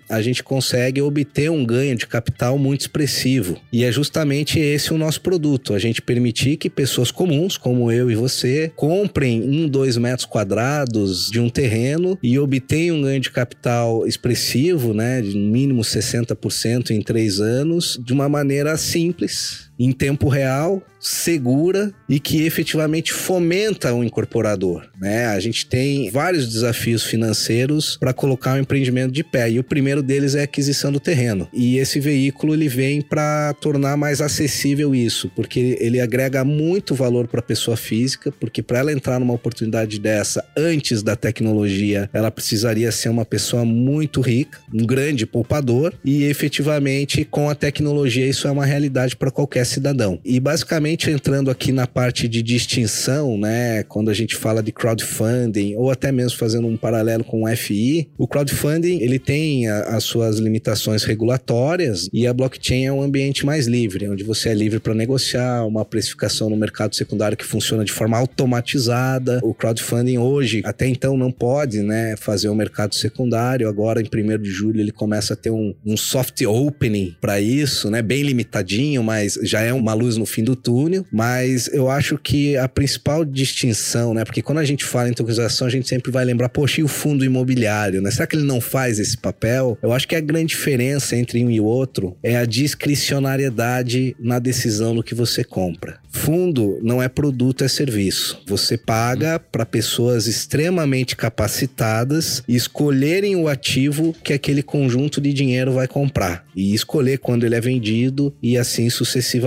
a gente consegue obter um ganho de capital muito expressivo. E é justamente esse o nosso produto, a gente permitir que pessoas comuns, como eu e você, comprem um, dois metros quadrados de um terreno e obtenham um ganho de capital expressivo, né, de mínimo 60% em três anos, de uma maneira simples, em tempo real, segura e que efetivamente fomenta o incorporador. Né? A gente tem vários desafios financeiros para colocar o empreendimento de pé e o primeiro deles é a aquisição do terreno. E esse veículo ele vem para tornar mais acessível isso, porque ele agrega muito valor para a pessoa física, porque para ela entrar numa oportunidade dessa antes da tecnologia, ela precisaria ser uma pessoa muito rica, um grande poupador e efetivamente com a tecnologia isso é uma realidade para qualquer cidadão. E basicamente entrando aqui na parte de distinção, né, quando a gente fala de crowdfunding ou até mesmo fazendo um paralelo com o FI, o crowdfunding ele tem a, as suas limitações regulatórias e a blockchain é um ambiente mais livre, onde você é livre para negociar uma precificação no mercado secundário que funciona de forma automatizada. O crowdfunding hoje, até então, não pode, né, fazer o mercado secundário. Agora, em 1 de julho, ele começa a ter um, um soft opening para isso, né, bem limitadinho, mas já é uma luz no fim do túnel, mas eu acho que a principal distinção, né? Porque quando a gente fala em tokenização, a gente sempre vai lembrar, poxa, e o fundo imobiliário, né? Será que ele não faz esse papel? Eu acho que a grande diferença entre um e outro é a discricionariedade na decisão do que você compra. Fundo não é produto, é serviço. Você paga para pessoas extremamente capacitadas escolherem o ativo que aquele conjunto de dinheiro vai comprar e escolher quando ele é vendido e assim sucessivamente.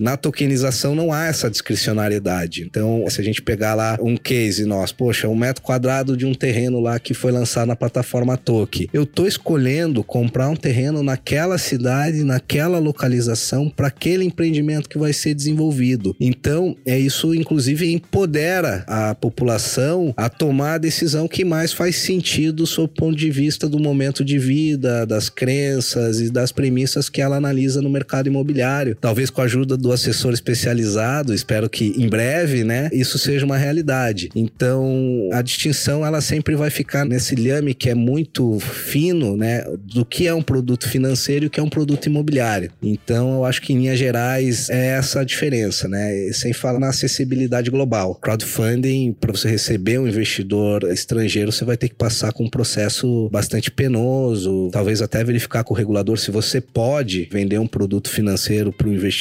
Na tokenização não há essa discricionariedade. Então, se a gente pegar lá um case nosso, poxa, um metro quadrado de um terreno lá que foi lançado na plataforma Token, eu tô escolhendo comprar um terreno naquela cidade, naquela localização para aquele empreendimento que vai ser desenvolvido. Então, é isso inclusive empodera a população a tomar a decisão que mais faz sentido sob o ponto de vista do momento de vida, das crenças e das premissas que ela analisa no mercado imobiliário. Talvez com a ajuda do assessor especializado, espero que em breve, né, isso seja uma realidade. Então, a distinção ela sempre vai ficar nesse lhame que é muito fino, né, do que é um produto financeiro e o que é um produto imobiliário. Então, eu acho que em linhas gerais é essa a diferença né? Sem falar na acessibilidade global. Crowdfunding, para você receber um investidor estrangeiro, você vai ter que passar com um processo bastante penoso, talvez até verificar com o regulador se você pode vender um produto financeiro para um investidor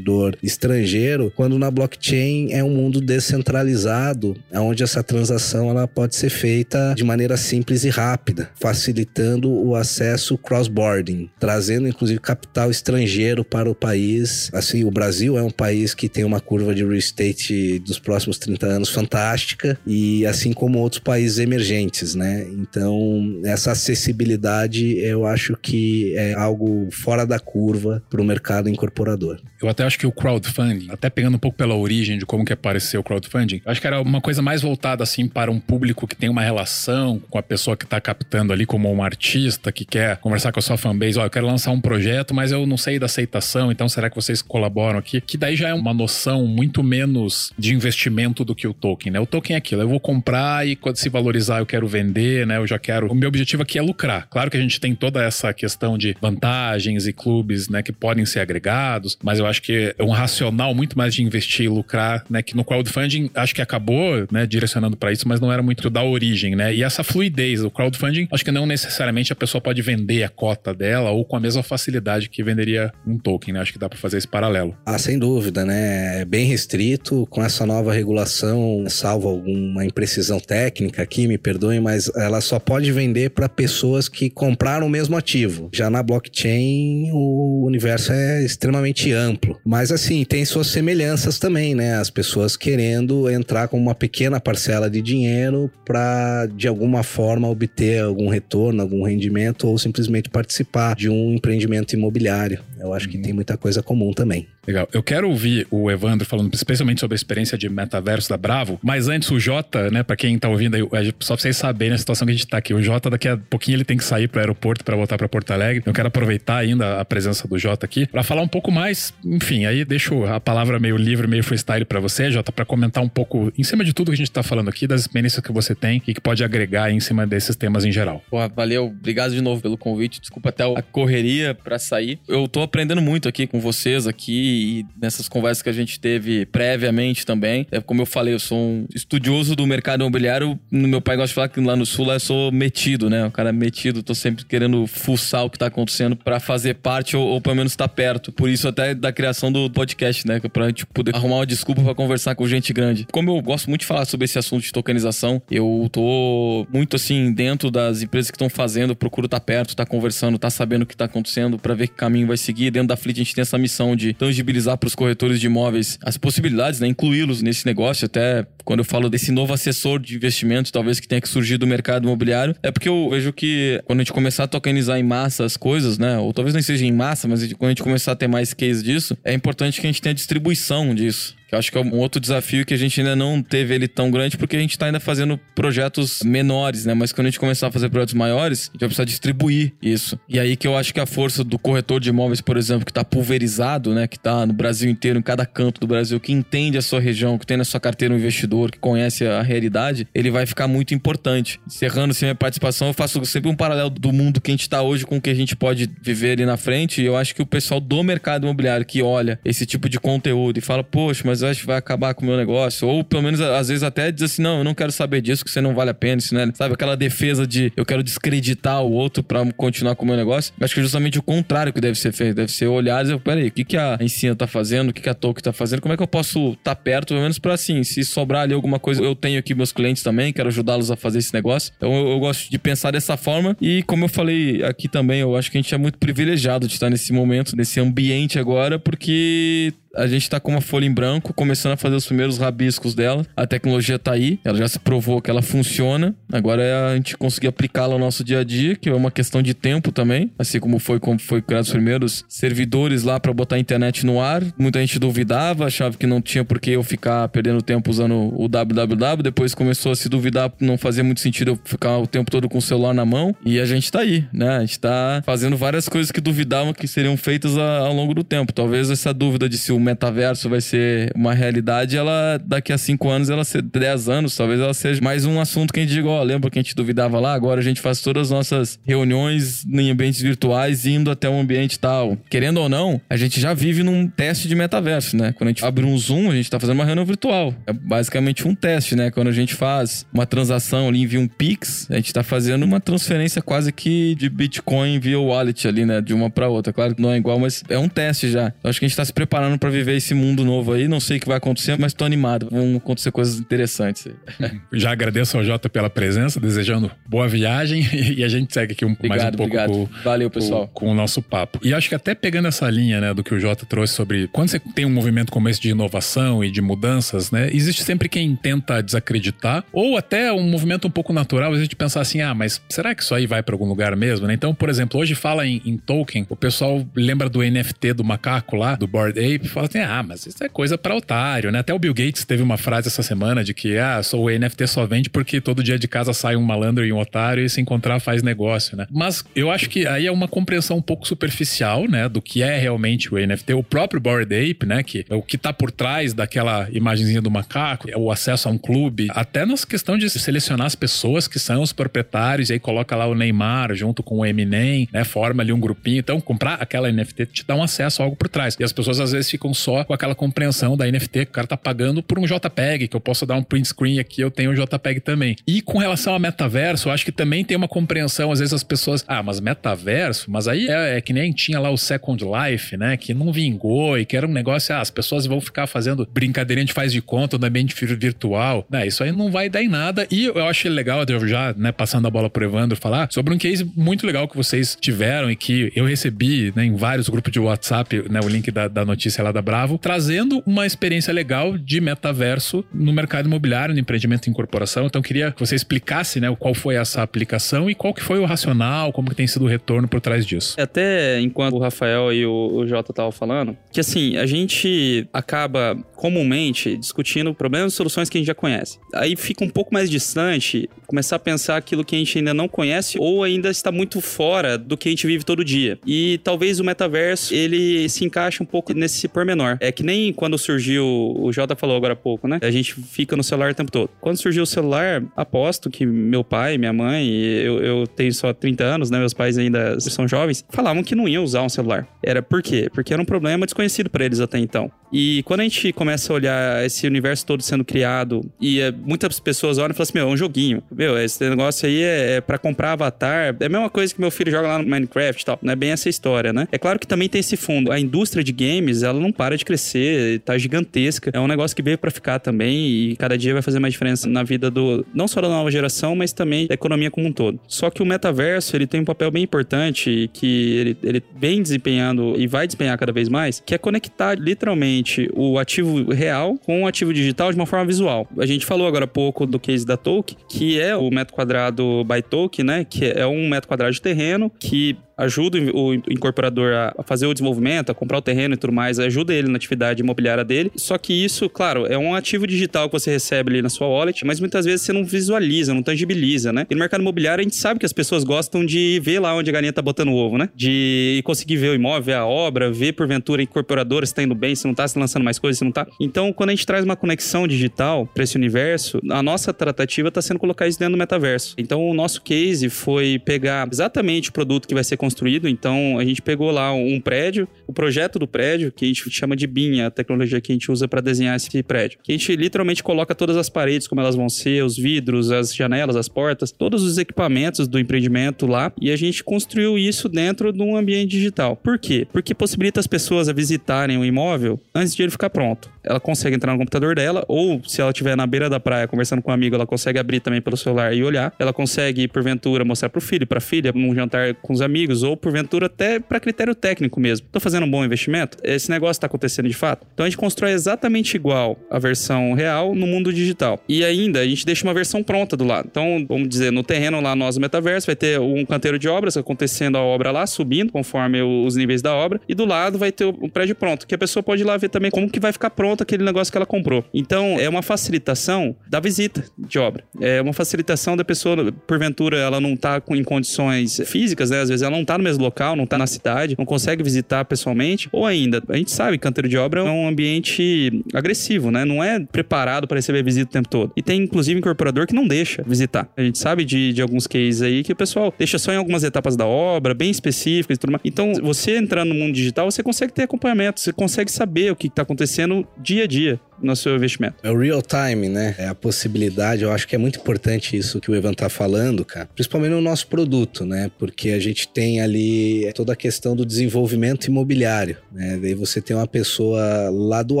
estrangeiro, quando na blockchain é um mundo descentralizado, onde essa transação ela pode ser feita de maneira simples e rápida, facilitando o acesso cross-boarding, trazendo inclusive capital estrangeiro para o país. Assim, o Brasil é um país que tem uma curva de real estate dos próximos 30 anos fantástica e assim como outros países emergentes, né? Então, essa acessibilidade eu acho que é algo fora da curva para o mercado incorporador. Eu até acho que o crowdfunding, até pegando um pouco pela origem de como que apareceu o crowdfunding, acho que era uma coisa mais voltada assim para um público que tem uma relação com a pessoa que está captando ali como um artista que quer conversar com a sua fanbase, ó, oh, eu quero lançar um projeto, mas eu não sei da aceitação, então será que vocês colaboram aqui? Que daí já é uma noção muito menos de investimento do que o token, né? O token é aquilo, eu vou comprar e quando se valorizar eu quero vender, né? Eu já quero. O meu objetivo aqui é lucrar. Claro que a gente tem toda essa questão de vantagens e clubes, né, que podem ser agregados, mas eu acho que é um racional muito mais de investir e lucrar, né? Que no crowdfunding acho que acabou, né, direcionando para isso, mas não era muito da origem, né? E essa fluidez, o crowdfunding, acho que não necessariamente a pessoa pode vender a cota dela ou com a mesma facilidade que venderia um token, né? Acho que dá para fazer esse paralelo. Ah, sem dúvida, né? É bem restrito com essa nova regulação, salvo alguma imprecisão técnica aqui, me perdoem, mas ela só pode vender para pessoas que compraram o mesmo ativo. Já na blockchain, o universo é extremamente amplo. Mas assim, tem suas semelhanças também, né? As pessoas querendo entrar com uma pequena parcela de dinheiro para de alguma forma obter algum retorno, algum rendimento ou simplesmente participar de um empreendimento imobiliário. Eu acho que tem muita coisa comum também. Legal. Eu quero ouvir o Evandro falando especialmente sobre a experiência de metaverso da Bravo, mas antes o Jota, né, para quem tá ouvindo aí, só pra vocês saberem a situação que a gente tá aqui. O Jota daqui a pouquinho ele tem que sair pro aeroporto para voltar para Porto Alegre. Eu quero aproveitar ainda a presença do Jota aqui para falar um pouco mais, enfim, aí deixo a palavra meio livre, meio freestyle para você, Jota, para comentar um pouco em cima de tudo que a gente tá falando aqui, das experiências que você tem e que pode agregar em cima desses temas em geral. Pô, valeu. Obrigado de novo pelo convite. Desculpa até a correria para sair. Eu tô aprendendo muito aqui com vocês aqui e nessas conversas que a gente teve previamente também. É como eu falei, eu sou um estudioso do mercado imobiliário. Meu pai gosta de falar que lá no sul eu sou metido, né? O cara é metido, tô sempre querendo fuçar o que tá acontecendo para fazer parte ou, ou, pelo menos estar tá perto. Por isso até da criação do podcast, né? Pra gente poder arrumar uma desculpa para conversar com gente grande. Como eu gosto muito de falar sobre esse assunto de tokenização, eu tô muito assim dentro das empresas que estão fazendo, procuro estar tá perto, estar tá conversando, estar tá sabendo o que tá acontecendo para ver que caminho vai seguir. Dentro da Fleet a gente tem essa missão de tangibilizar para os corretores de imóveis as possibilidades, né? Incluí-los nesse negócio. Até quando eu falo desse novo assessor de investimento, talvez que tenha que surgir do mercado imobiliário, é porque eu vejo que quando a gente começar a tokenizar em massa as coisas, né? Ou talvez não seja em massa, mas quando a gente começar a ter mais case disso, é importante que a gente tenha distribuição disso. Que eu acho que é um outro desafio que a gente ainda não teve ele tão grande, porque a gente está ainda fazendo projetos menores, né? Mas quando a gente começar a fazer projetos maiores, a gente vai precisar distribuir isso. E aí que eu acho que a força do corretor de imóveis, por exemplo, que está pulverizado, né? Que está no Brasil inteiro, em cada canto do Brasil, que entende a sua região, que tem na sua carteira um investidor, que conhece a realidade, ele vai ficar muito importante. Encerrando assim, minha participação, eu faço sempre um paralelo do mundo que a gente está hoje com o que a gente pode viver ali na frente. E eu acho que o pessoal do mercado imobiliário que olha esse tipo de conteúdo e fala, poxa, mas mas eu acho que vai acabar com o meu negócio. Ou pelo menos, às vezes, até diz assim: não, eu não quero saber disso, que você não vale a pena. Isso, né? Sabe aquela defesa de eu quero descreditar o outro para continuar com o meu negócio? Acho que é justamente o contrário que deve ser feito. Deve ser olhar e dizer: peraí, o que, que a Ensina tá fazendo? O que, que a Toque tá fazendo? Como é que eu posso estar tá perto, pelo menos, para assim, se sobrar ali alguma coisa, eu tenho aqui meus clientes também, quero ajudá-los a fazer esse negócio. Então eu, eu gosto de pensar dessa forma. E como eu falei aqui também, eu acho que a gente é muito privilegiado de estar nesse momento, nesse ambiente agora, porque a gente tá com uma folha em branco, começando a fazer os primeiros rabiscos dela. A tecnologia tá aí, ela já se provou que ela funciona. Agora é a gente conseguir aplicá-la ao nosso dia a dia, que é uma questão de tempo também. Assim como foi como foi criado os primeiros servidores lá para botar a internet no ar. Muita gente duvidava, achava que não tinha por que eu ficar perdendo tempo usando o www. Depois começou a se duvidar, não fazia muito sentido eu ficar o tempo todo com o celular na mão. E a gente tá aí, né? A gente tá fazendo várias coisas que duvidavam que seriam feitas ao longo do tempo. Talvez essa dúvida de se o metaverso vai ser uma realidade, ela daqui a cinco anos, ela ser 10 anos, talvez ela seja mais um assunto que a gente diga, ó, oh, lembra que a gente duvidava lá? Agora a gente faz todas as nossas reuniões em ambientes virtuais indo até um ambiente tal. Querendo ou não, a gente já vive num teste de metaverso, né? Quando a gente abre um Zoom, a gente tá fazendo uma reunião virtual. É basicamente um teste, né? Quando a gente faz uma transação ali, envia um Pix, a gente tá fazendo uma transferência quase que de Bitcoin via wallet ali, né? De uma para outra. Claro que não é igual, mas é um teste já. Eu acho que a gente tá se preparando para viver esse mundo novo aí. Não sei o que vai acontecer, mas tô animado. Vão acontecer coisas interessantes aí. Já agradeço ao Jota pela presença, desejando boa viagem e a gente segue aqui um, obrigado, mais um pouco com, Valeu, pessoal. Com, com, o nosso papo. E acho que até pegando essa linha, né, do que o Jota trouxe sobre quando você tem um movimento como esse de inovação e de mudanças, né, existe sempre quem tenta desacreditar ou até um movimento um pouco natural, a gente pensar assim, ah, mas será que isso aí vai para algum lugar mesmo, né? Então, por exemplo, hoje fala em, em token, o pessoal lembra do NFT do macaco lá, do Board Ape, fala assim, ah, mas isso é coisa para otário, né? Até o Bill Gates teve uma frase essa semana de que, ah, o NFT só vende porque todo dia de casa sai um malandro e um otário e se encontrar faz negócio, né? Mas eu acho que aí é uma compreensão um pouco superficial, né, do que é realmente o NFT. O próprio Bored Ape, né, que é o que tá por trás daquela imagenzinha do macaco, é o acesso a um clube, até nas questão de selecionar as pessoas que são os proprietários e aí coloca lá o Neymar junto com o Eminem, né, forma ali um grupinho. Então, comprar aquela NFT te dá um acesso a algo por trás. E as pessoas às vezes ficam ficam só com aquela compreensão da NFT, que o cara tá pagando por um JPEG, que eu posso dar um print screen aqui, eu tenho um JPEG também. E com relação ao metaverso, eu acho que também tem uma compreensão, às vezes as pessoas, ah, mas metaverso, mas aí é, é que nem tinha lá o Second Life, né, que não vingou e que era um negócio, ah, as pessoas vão ficar fazendo brincadeirinha de faz de conta no ambiente virtual. Né, isso aí não vai dar em nada. E eu acho legal, eu já, né, passando a bola pro Evandro falar sobre um case muito legal que vocês tiveram e que eu recebi né, em vários grupos de WhatsApp, né, o link da, da notícia lá da Bravo, trazendo uma experiência legal de metaverso no mercado imobiliário, no empreendimento em corporação. Então, queria que você explicasse né, qual foi essa aplicação e qual que foi o racional, como que tem sido o retorno por trás disso. Até enquanto o Rafael e o, o Jota estavam falando, que assim, a gente acaba comumente discutindo problemas e soluções que a gente já conhece. Aí fica um pouco mais distante começar a pensar aquilo que a gente ainda não conhece ou ainda está muito fora do que a gente vive todo dia. E talvez o metaverso ele se encaixe um pouco nesse pormenor. É que nem quando surgiu, o Jota falou agora há pouco, né? A gente fica no celular o tempo todo. Quando surgiu o celular, aposto que meu pai, minha mãe, eu, eu tenho só 30 anos, né? Meus pais ainda são jovens, falavam que não iam usar um celular. Era por quê? Porque era um problema desconhecido para eles até então. E quando a gente começa a olhar esse universo todo sendo criado e é, muitas pessoas olham e falam assim: meu, é um joguinho. Meu, esse negócio aí é, é para comprar avatar. É a mesma coisa que meu filho joga lá no Minecraft e tal. Não é bem essa história, né? É claro que também tem esse fundo. A indústria de games, ela não para de crescer, tá gigantesca. É um negócio que veio para ficar também e cada dia vai fazer mais diferença na vida do não só da nova geração, mas também da economia como um todo. Só que o metaverso, ele tem um papel bem importante que ele, ele vem desempenhando e vai desempenhar cada vez mais, que é conectar literalmente o ativo real com o ativo digital de uma forma visual. A gente falou agora há pouco do case da Token, que é o metro quadrado by Token, né? Que é um metro quadrado de terreno que ajuda o incorporador a fazer o desenvolvimento, a comprar o terreno e tudo mais, ajuda ele na atividade imobiliária dele. Só que isso, claro, é um ativo digital que você recebe ali na sua wallet, mas muitas vezes você não visualiza, não tangibiliza, né? E no mercado imobiliário a gente sabe que as pessoas gostam de ver lá onde a galinha tá botando o ovo, né? De conseguir ver o imóvel, a obra, ver porventura incorporadora se tá indo bem, se não tá, se lançando mais coisas, se não tá. Então, quando a gente traz uma conexão digital para esse universo, a nossa tratativa tá sendo colocar isso dentro do metaverso. Então, o nosso case foi pegar exatamente o produto que vai ser construído. Então, a gente pegou lá um prédio, o projeto do prédio, que a gente chama de BIM, a tecnologia que a gente usa para desenhar esse prédio. Que a gente literalmente coloca todas as paredes, como elas vão ser, os vidros, as janelas, as portas, todos os equipamentos do empreendimento lá. E a gente construiu isso dentro de um ambiente digital. Por quê? Porque possibilita as pessoas a visitarem o imóvel antes de ele ficar pronto. Ela consegue entrar no computador dela, ou se ela estiver na beira da praia conversando com um amigo, ela consegue abrir também pelo celular e olhar. Ela consegue, porventura, mostrar pro filho, pra filha, num jantar com os amigos, ou porventura até para critério técnico mesmo. Tô fazendo um bom investimento? Esse negócio tá acontecendo de fato? Então a gente constrói exatamente igual a versão real no mundo digital. E ainda a gente deixa uma versão pronta do lado. Então, vamos dizer, no terreno lá, nós, metaverso, vai ter um canteiro de obras acontecendo a obra lá, subindo conforme os níveis da obra, e do lado vai ter o prédio pronto, que a pessoa pode ir lá ver também como que vai ficar pronto aquele negócio que ela comprou. Então, é uma facilitação da visita de obra. É uma facilitação da pessoa, porventura, ela não tá em condições físicas, né? Às vezes ela não tá no mesmo local, não tá na cidade, não consegue visitar pessoalmente, ou ainda, a gente sabe canteiro de obra é um ambiente agressivo, né? Não é preparado para receber visita o tempo todo. E tem, inclusive, incorporador que não deixa visitar. A gente sabe de, de alguns cases aí que o pessoal deixa só em algumas etapas da obra, bem específicas e tudo mais. Então, você entrando no mundo digital, você consegue ter acompanhamento, você consegue saber o que está acontecendo dia a dia no seu investimento. É o real time, né? É a possibilidade. Eu acho que é muito importante isso que o Evan tá falando, cara. Principalmente no nosso produto, né? Porque a gente tem ali toda a questão do desenvolvimento imobiliário, né? Daí você tem uma pessoa lá do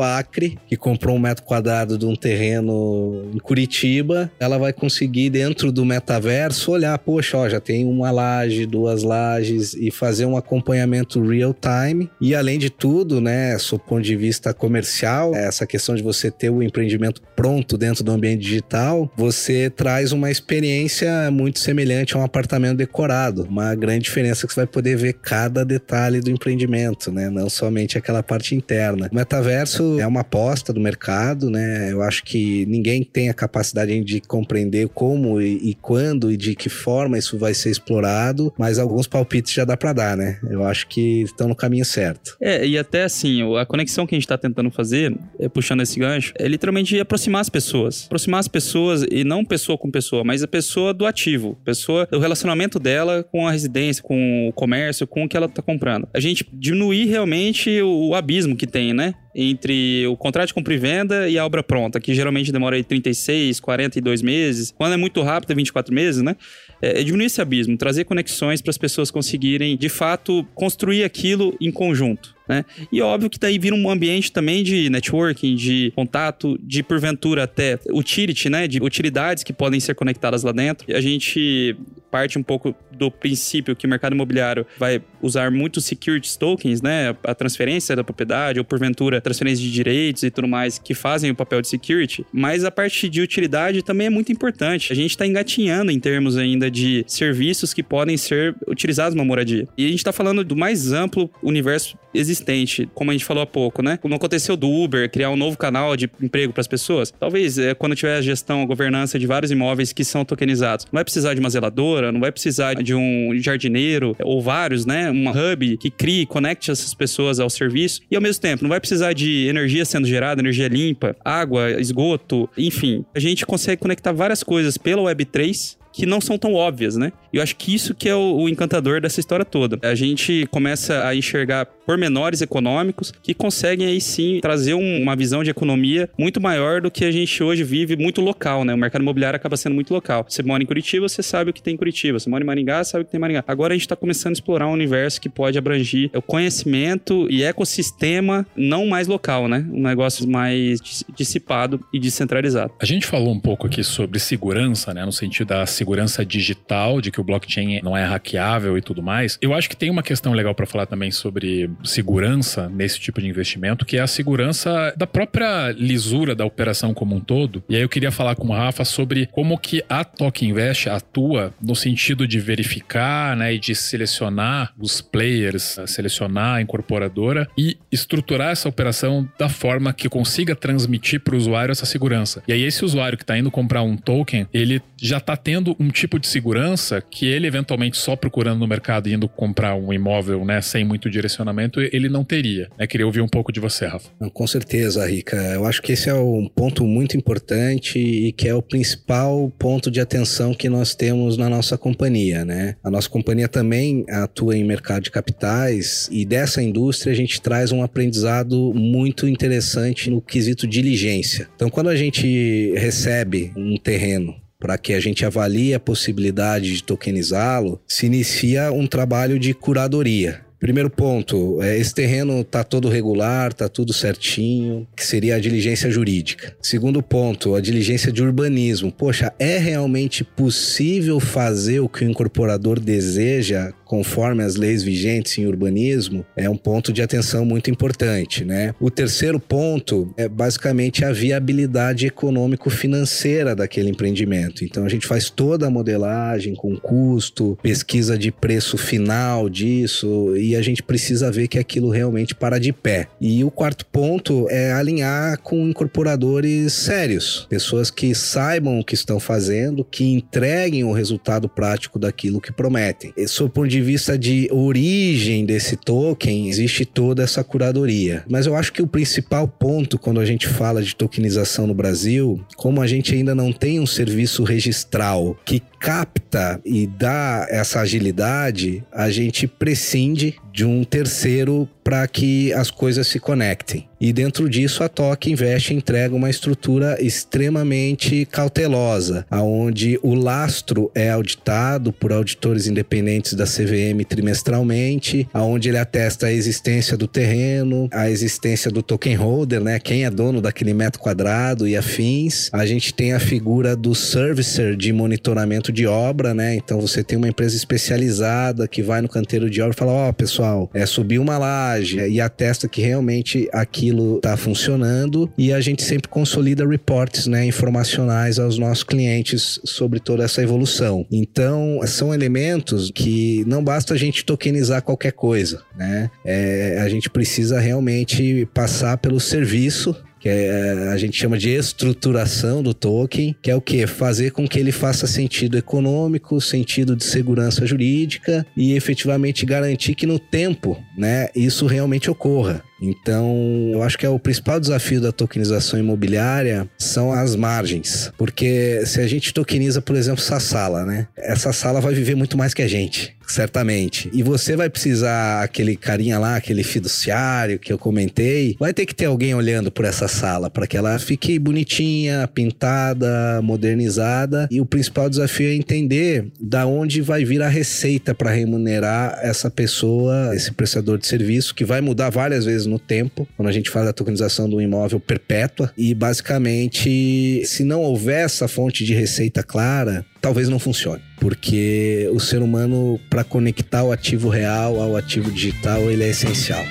Acre que comprou um metro quadrado de um terreno em Curitiba. Ela vai conseguir, dentro do metaverso, olhar, poxa, ó, já tem uma laje, duas lajes e fazer um acompanhamento real time. E além de tudo, né, do ponto de vista comercial, essa questão de você ter o empreendimento pronto dentro do ambiente digital, você traz uma experiência muito semelhante a um apartamento decorado. Uma grande diferença é que você vai poder ver cada detalhe do empreendimento, né? Não somente aquela parte interna. O metaverso é uma aposta do mercado, né? Eu acho que ninguém tem a capacidade de compreender como e, e quando e de que forma isso vai ser explorado, mas alguns palpites já dá para dar, né? Eu acho que estão no caminho certo. É, e até assim, a conexão que a gente está tentando fazer, é, puxando esse gancho, é literalmente aproximar as pessoas. Aproximar as pessoas e não pessoa com pessoa, mas a pessoa do ativo. Pessoa, o relacionamento dela com a residência, com o comércio, com o que ela tá comprando. A gente diminuir realmente o, abismo que tem, né? entre o contrato de compra e venda e a obra pronta, que geralmente demora aí 36, 42 meses. Quando é muito rápido, é 24 meses, né? É, é diminuir esse abismo, trazer conexões para as pessoas conseguirem, de fato, construir aquilo em conjunto. Né? E óbvio que daí vira um ambiente também de networking, de contato, de porventura até utility, né? De utilidades que podem ser conectadas lá dentro. A gente parte um pouco do princípio que o mercado imobiliário vai usar muito securities tokens, né? A transferência da propriedade, ou porventura transferência de direitos e tudo mais, que fazem o papel de security. Mas a parte de utilidade também é muito importante. A gente está engatinhando em termos ainda de serviços que podem ser utilizados numa moradia. E a gente está falando do mais amplo universo existente, como a gente falou há pouco, né? Como aconteceu do Uber, criar um novo canal de emprego para as pessoas. Talvez é, quando tiver a gestão, a governança de vários imóveis que são tokenizados, não vai precisar de uma zeladora, não vai precisar de um jardineiro ou vários, né? Uma hub que crie, conecte essas pessoas ao serviço e ao mesmo tempo não vai precisar de energia sendo gerada, energia limpa, água, esgoto, enfim. A gente consegue conectar várias coisas pela Web3 que não são tão óbvias, né? E eu acho que isso que é o, o, encantador dessa história toda. A gente começa a enxergar pormenores econômicos que conseguem aí sim trazer um, uma visão de economia muito maior do que a gente hoje vive muito local, né? O mercado imobiliário acaba sendo muito local. Você mora em Curitiba, você sabe o que tem em Curitiba. Você mora em Maringá, sabe o que tem em Maringá. Agora a gente está começando a explorar um universo que pode abranger o conhecimento e ecossistema não mais local, né? Um negócio mais dissipado e descentralizado. A gente falou um pouco aqui sobre segurança, né? No sentido da segurança segurança digital, de que o blockchain não é hackeável e tudo mais. Eu acho que tem uma questão legal para falar também sobre segurança nesse tipo de investimento, que é a segurança da própria lisura da operação como um todo. E aí eu queria falar com o Rafa sobre como que a Token Invest atua no sentido de verificar, né, e de selecionar os players, selecionar a incorporadora e estruturar essa operação da forma que consiga transmitir para o usuário essa segurança. E aí esse usuário que está indo comprar um token, ele já está tendo um tipo de segurança que ele, eventualmente, só procurando no mercado indo comprar um imóvel, né, sem muito direcionamento, ele não teria. Né? Queria ouvir um pouco de você, Rafa. Com certeza, Rica. Eu acho que esse é um ponto muito importante e que é o principal ponto de atenção que nós temos na nossa companhia, né? A nossa companhia também atua em mercado de capitais e dessa indústria a gente traz um aprendizado muito interessante no quesito diligência. Então, quando a gente recebe um terreno para que a gente avalie a possibilidade de tokenizá-lo, se inicia um trabalho de curadoria. Primeiro ponto, é, esse terreno está todo regular, está tudo certinho, que seria a diligência jurídica. Segundo ponto, a diligência de urbanismo. Poxa, é realmente possível fazer o que o incorporador deseja conforme as leis vigentes em urbanismo, é um ponto de atenção muito importante, né? O terceiro ponto é basicamente a viabilidade econômico-financeira daquele empreendimento. Então a gente faz toda a modelagem com custo, pesquisa de preço final disso e a gente precisa ver que aquilo realmente para de pé. E o quarto ponto é alinhar com incorporadores sérios, pessoas que saibam o que estão fazendo, que entreguem o resultado prático daquilo que prometem. Isso por vista de origem desse token, existe toda essa curadoria. Mas eu acho que o principal ponto quando a gente fala de tokenização no Brasil, como a gente ainda não tem um serviço registral que capta e dá essa agilidade, a gente prescinde de um terceiro para que as coisas se conectem. E dentro disso, a Toque Invest entrega uma estrutura extremamente cautelosa, aonde o lastro é auditado por auditores independentes da CVM trimestralmente, aonde ele atesta a existência do terreno, a existência do token holder, né, quem é dono daquele metro quadrado e afins. A gente tem a figura do servicer de monitoramento de obra, né? Então você tem uma empresa especializada que vai no canteiro de obra e fala: "Ó, oh, pessoal, é subir uma laje e atesta que realmente aquilo está funcionando e a gente sempre consolida reports né, informacionais aos nossos clientes sobre toda essa evolução. Então, são elementos que não basta a gente tokenizar qualquer coisa, né? É, a gente precisa realmente passar pelo serviço que é, a gente chama de estruturação do token, que é o que? Fazer com que ele faça sentido econômico, sentido de segurança jurídica e efetivamente garantir que no tempo, né, isso realmente ocorra. Então, eu acho que é o principal desafio da tokenização imobiliária são as margens. Porque se a gente tokeniza, por exemplo, essa sala, né? Essa sala vai viver muito mais que a gente certamente. E você vai precisar, aquele carinha lá, aquele fiduciário que eu comentei, vai ter que ter alguém olhando por essa sala para que ela fique bonitinha, pintada, modernizada. E o principal desafio é entender da onde vai vir a receita para remunerar essa pessoa, esse prestador de serviço, que vai mudar várias vezes no tempo, quando a gente fala da tokenização do imóvel perpétua. E basicamente, se não houver essa fonte de receita clara, talvez não funcione. Porque o ser humano, para conectar o ativo real ao ativo digital, ele é essencial.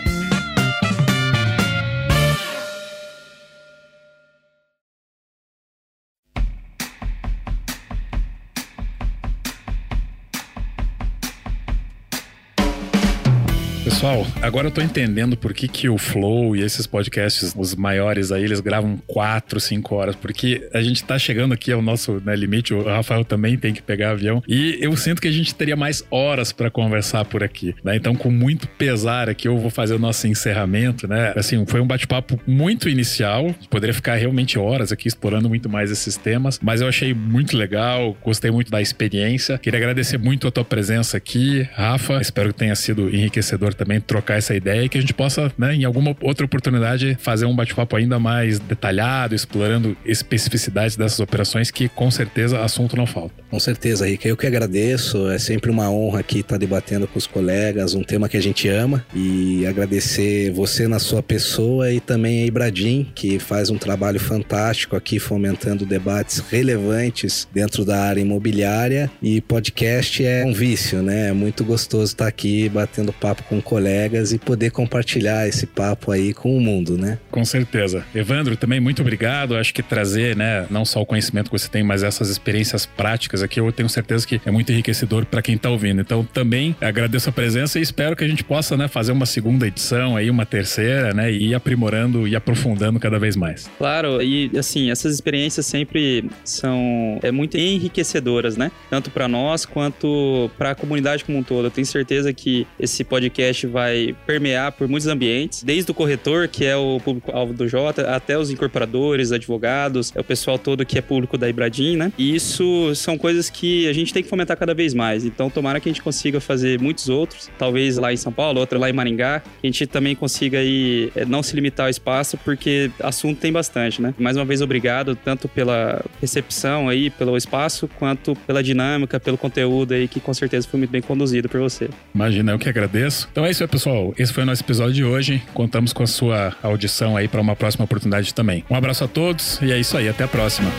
Pessoal, agora eu tô entendendo por que, que o Flow e esses podcasts, os maiores aí, eles gravam 4, 5 horas, porque a gente tá chegando aqui ao nosso né, limite, o Rafael também tem que pegar avião, e eu sinto que a gente teria mais horas para conversar por aqui, né? Então, com muito pesar aqui, eu vou fazer o nosso encerramento, né? Assim, foi um bate-papo muito inicial, poderia ficar realmente horas aqui explorando muito mais esses temas, mas eu achei muito legal, gostei muito da experiência, queria agradecer muito a tua presença aqui, Rafa, espero que tenha sido enriquecedor também trocar essa ideia e que a gente possa, né, em alguma outra oportunidade, fazer um bate-papo ainda mais detalhado, explorando especificidades dessas operações, que com certeza assunto não falta. Com certeza, Rica. Eu que agradeço. É sempre uma honra aqui estar debatendo com os colegas um tema que a gente ama e agradecer você na sua pessoa e também a Ibradim, que faz um trabalho fantástico aqui fomentando debates relevantes dentro da área imobiliária e podcast é um vício, né? É muito gostoso estar aqui batendo papo com colegas e poder compartilhar esse papo aí com o mundo, né? Com certeza. Evandro, também muito obrigado. Acho que trazer, né, não só o conhecimento que você tem, mas essas experiências práticas aqui, eu tenho certeza que é muito enriquecedor para quem tá ouvindo. Então, também agradeço a presença e espero que a gente possa, né, fazer uma segunda edição aí, uma terceira, né, e ir aprimorando e aprofundando cada vez mais. Claro, e assim, essas experiências sempre são é muito enriquecedoras, né? Tanto para nós quanto para a comunidade como um todo. Eu tenho certeza que esse podcast podcast vai permear por muitos ambientes, desde o corretor, que é o público-alvo do Jota, até os incorporadores, advogados, é o pessoal todo que é público da Ibradim, né? E isso são coisas que a gente tem que fomentar cada vez mais. Então, tomara que a gente consiga fazer muitos outros, talvez lá em São Paulo, outra lá em Maringá, que a gente também consiga aí é, não se limitar ao espaço, porque assunto tem bastante, né? Mais uma vez, obrigado tanto pela recepção aí, pelo espaço, quanto pela dinâmica, pelo conteúdo aí, que com certeza foi muito bem conduzido por você. Imagina, eu que agradeço. Então é isso aí, pessoal. Esse foi o nosso episódio de hoje. Contamos com a sua audição aí para uma próxima oportunidade também. Um abraço a todos e é isso aí. Até a próxima.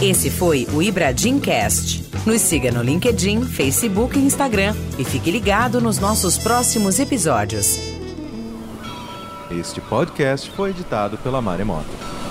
Esse foi o Ibradim Cast. Nos siga no LinkedIn, Facebook e Instagram e fique ligado nos nossos próximos episódios. Este podcast foi editado pela Maremoto.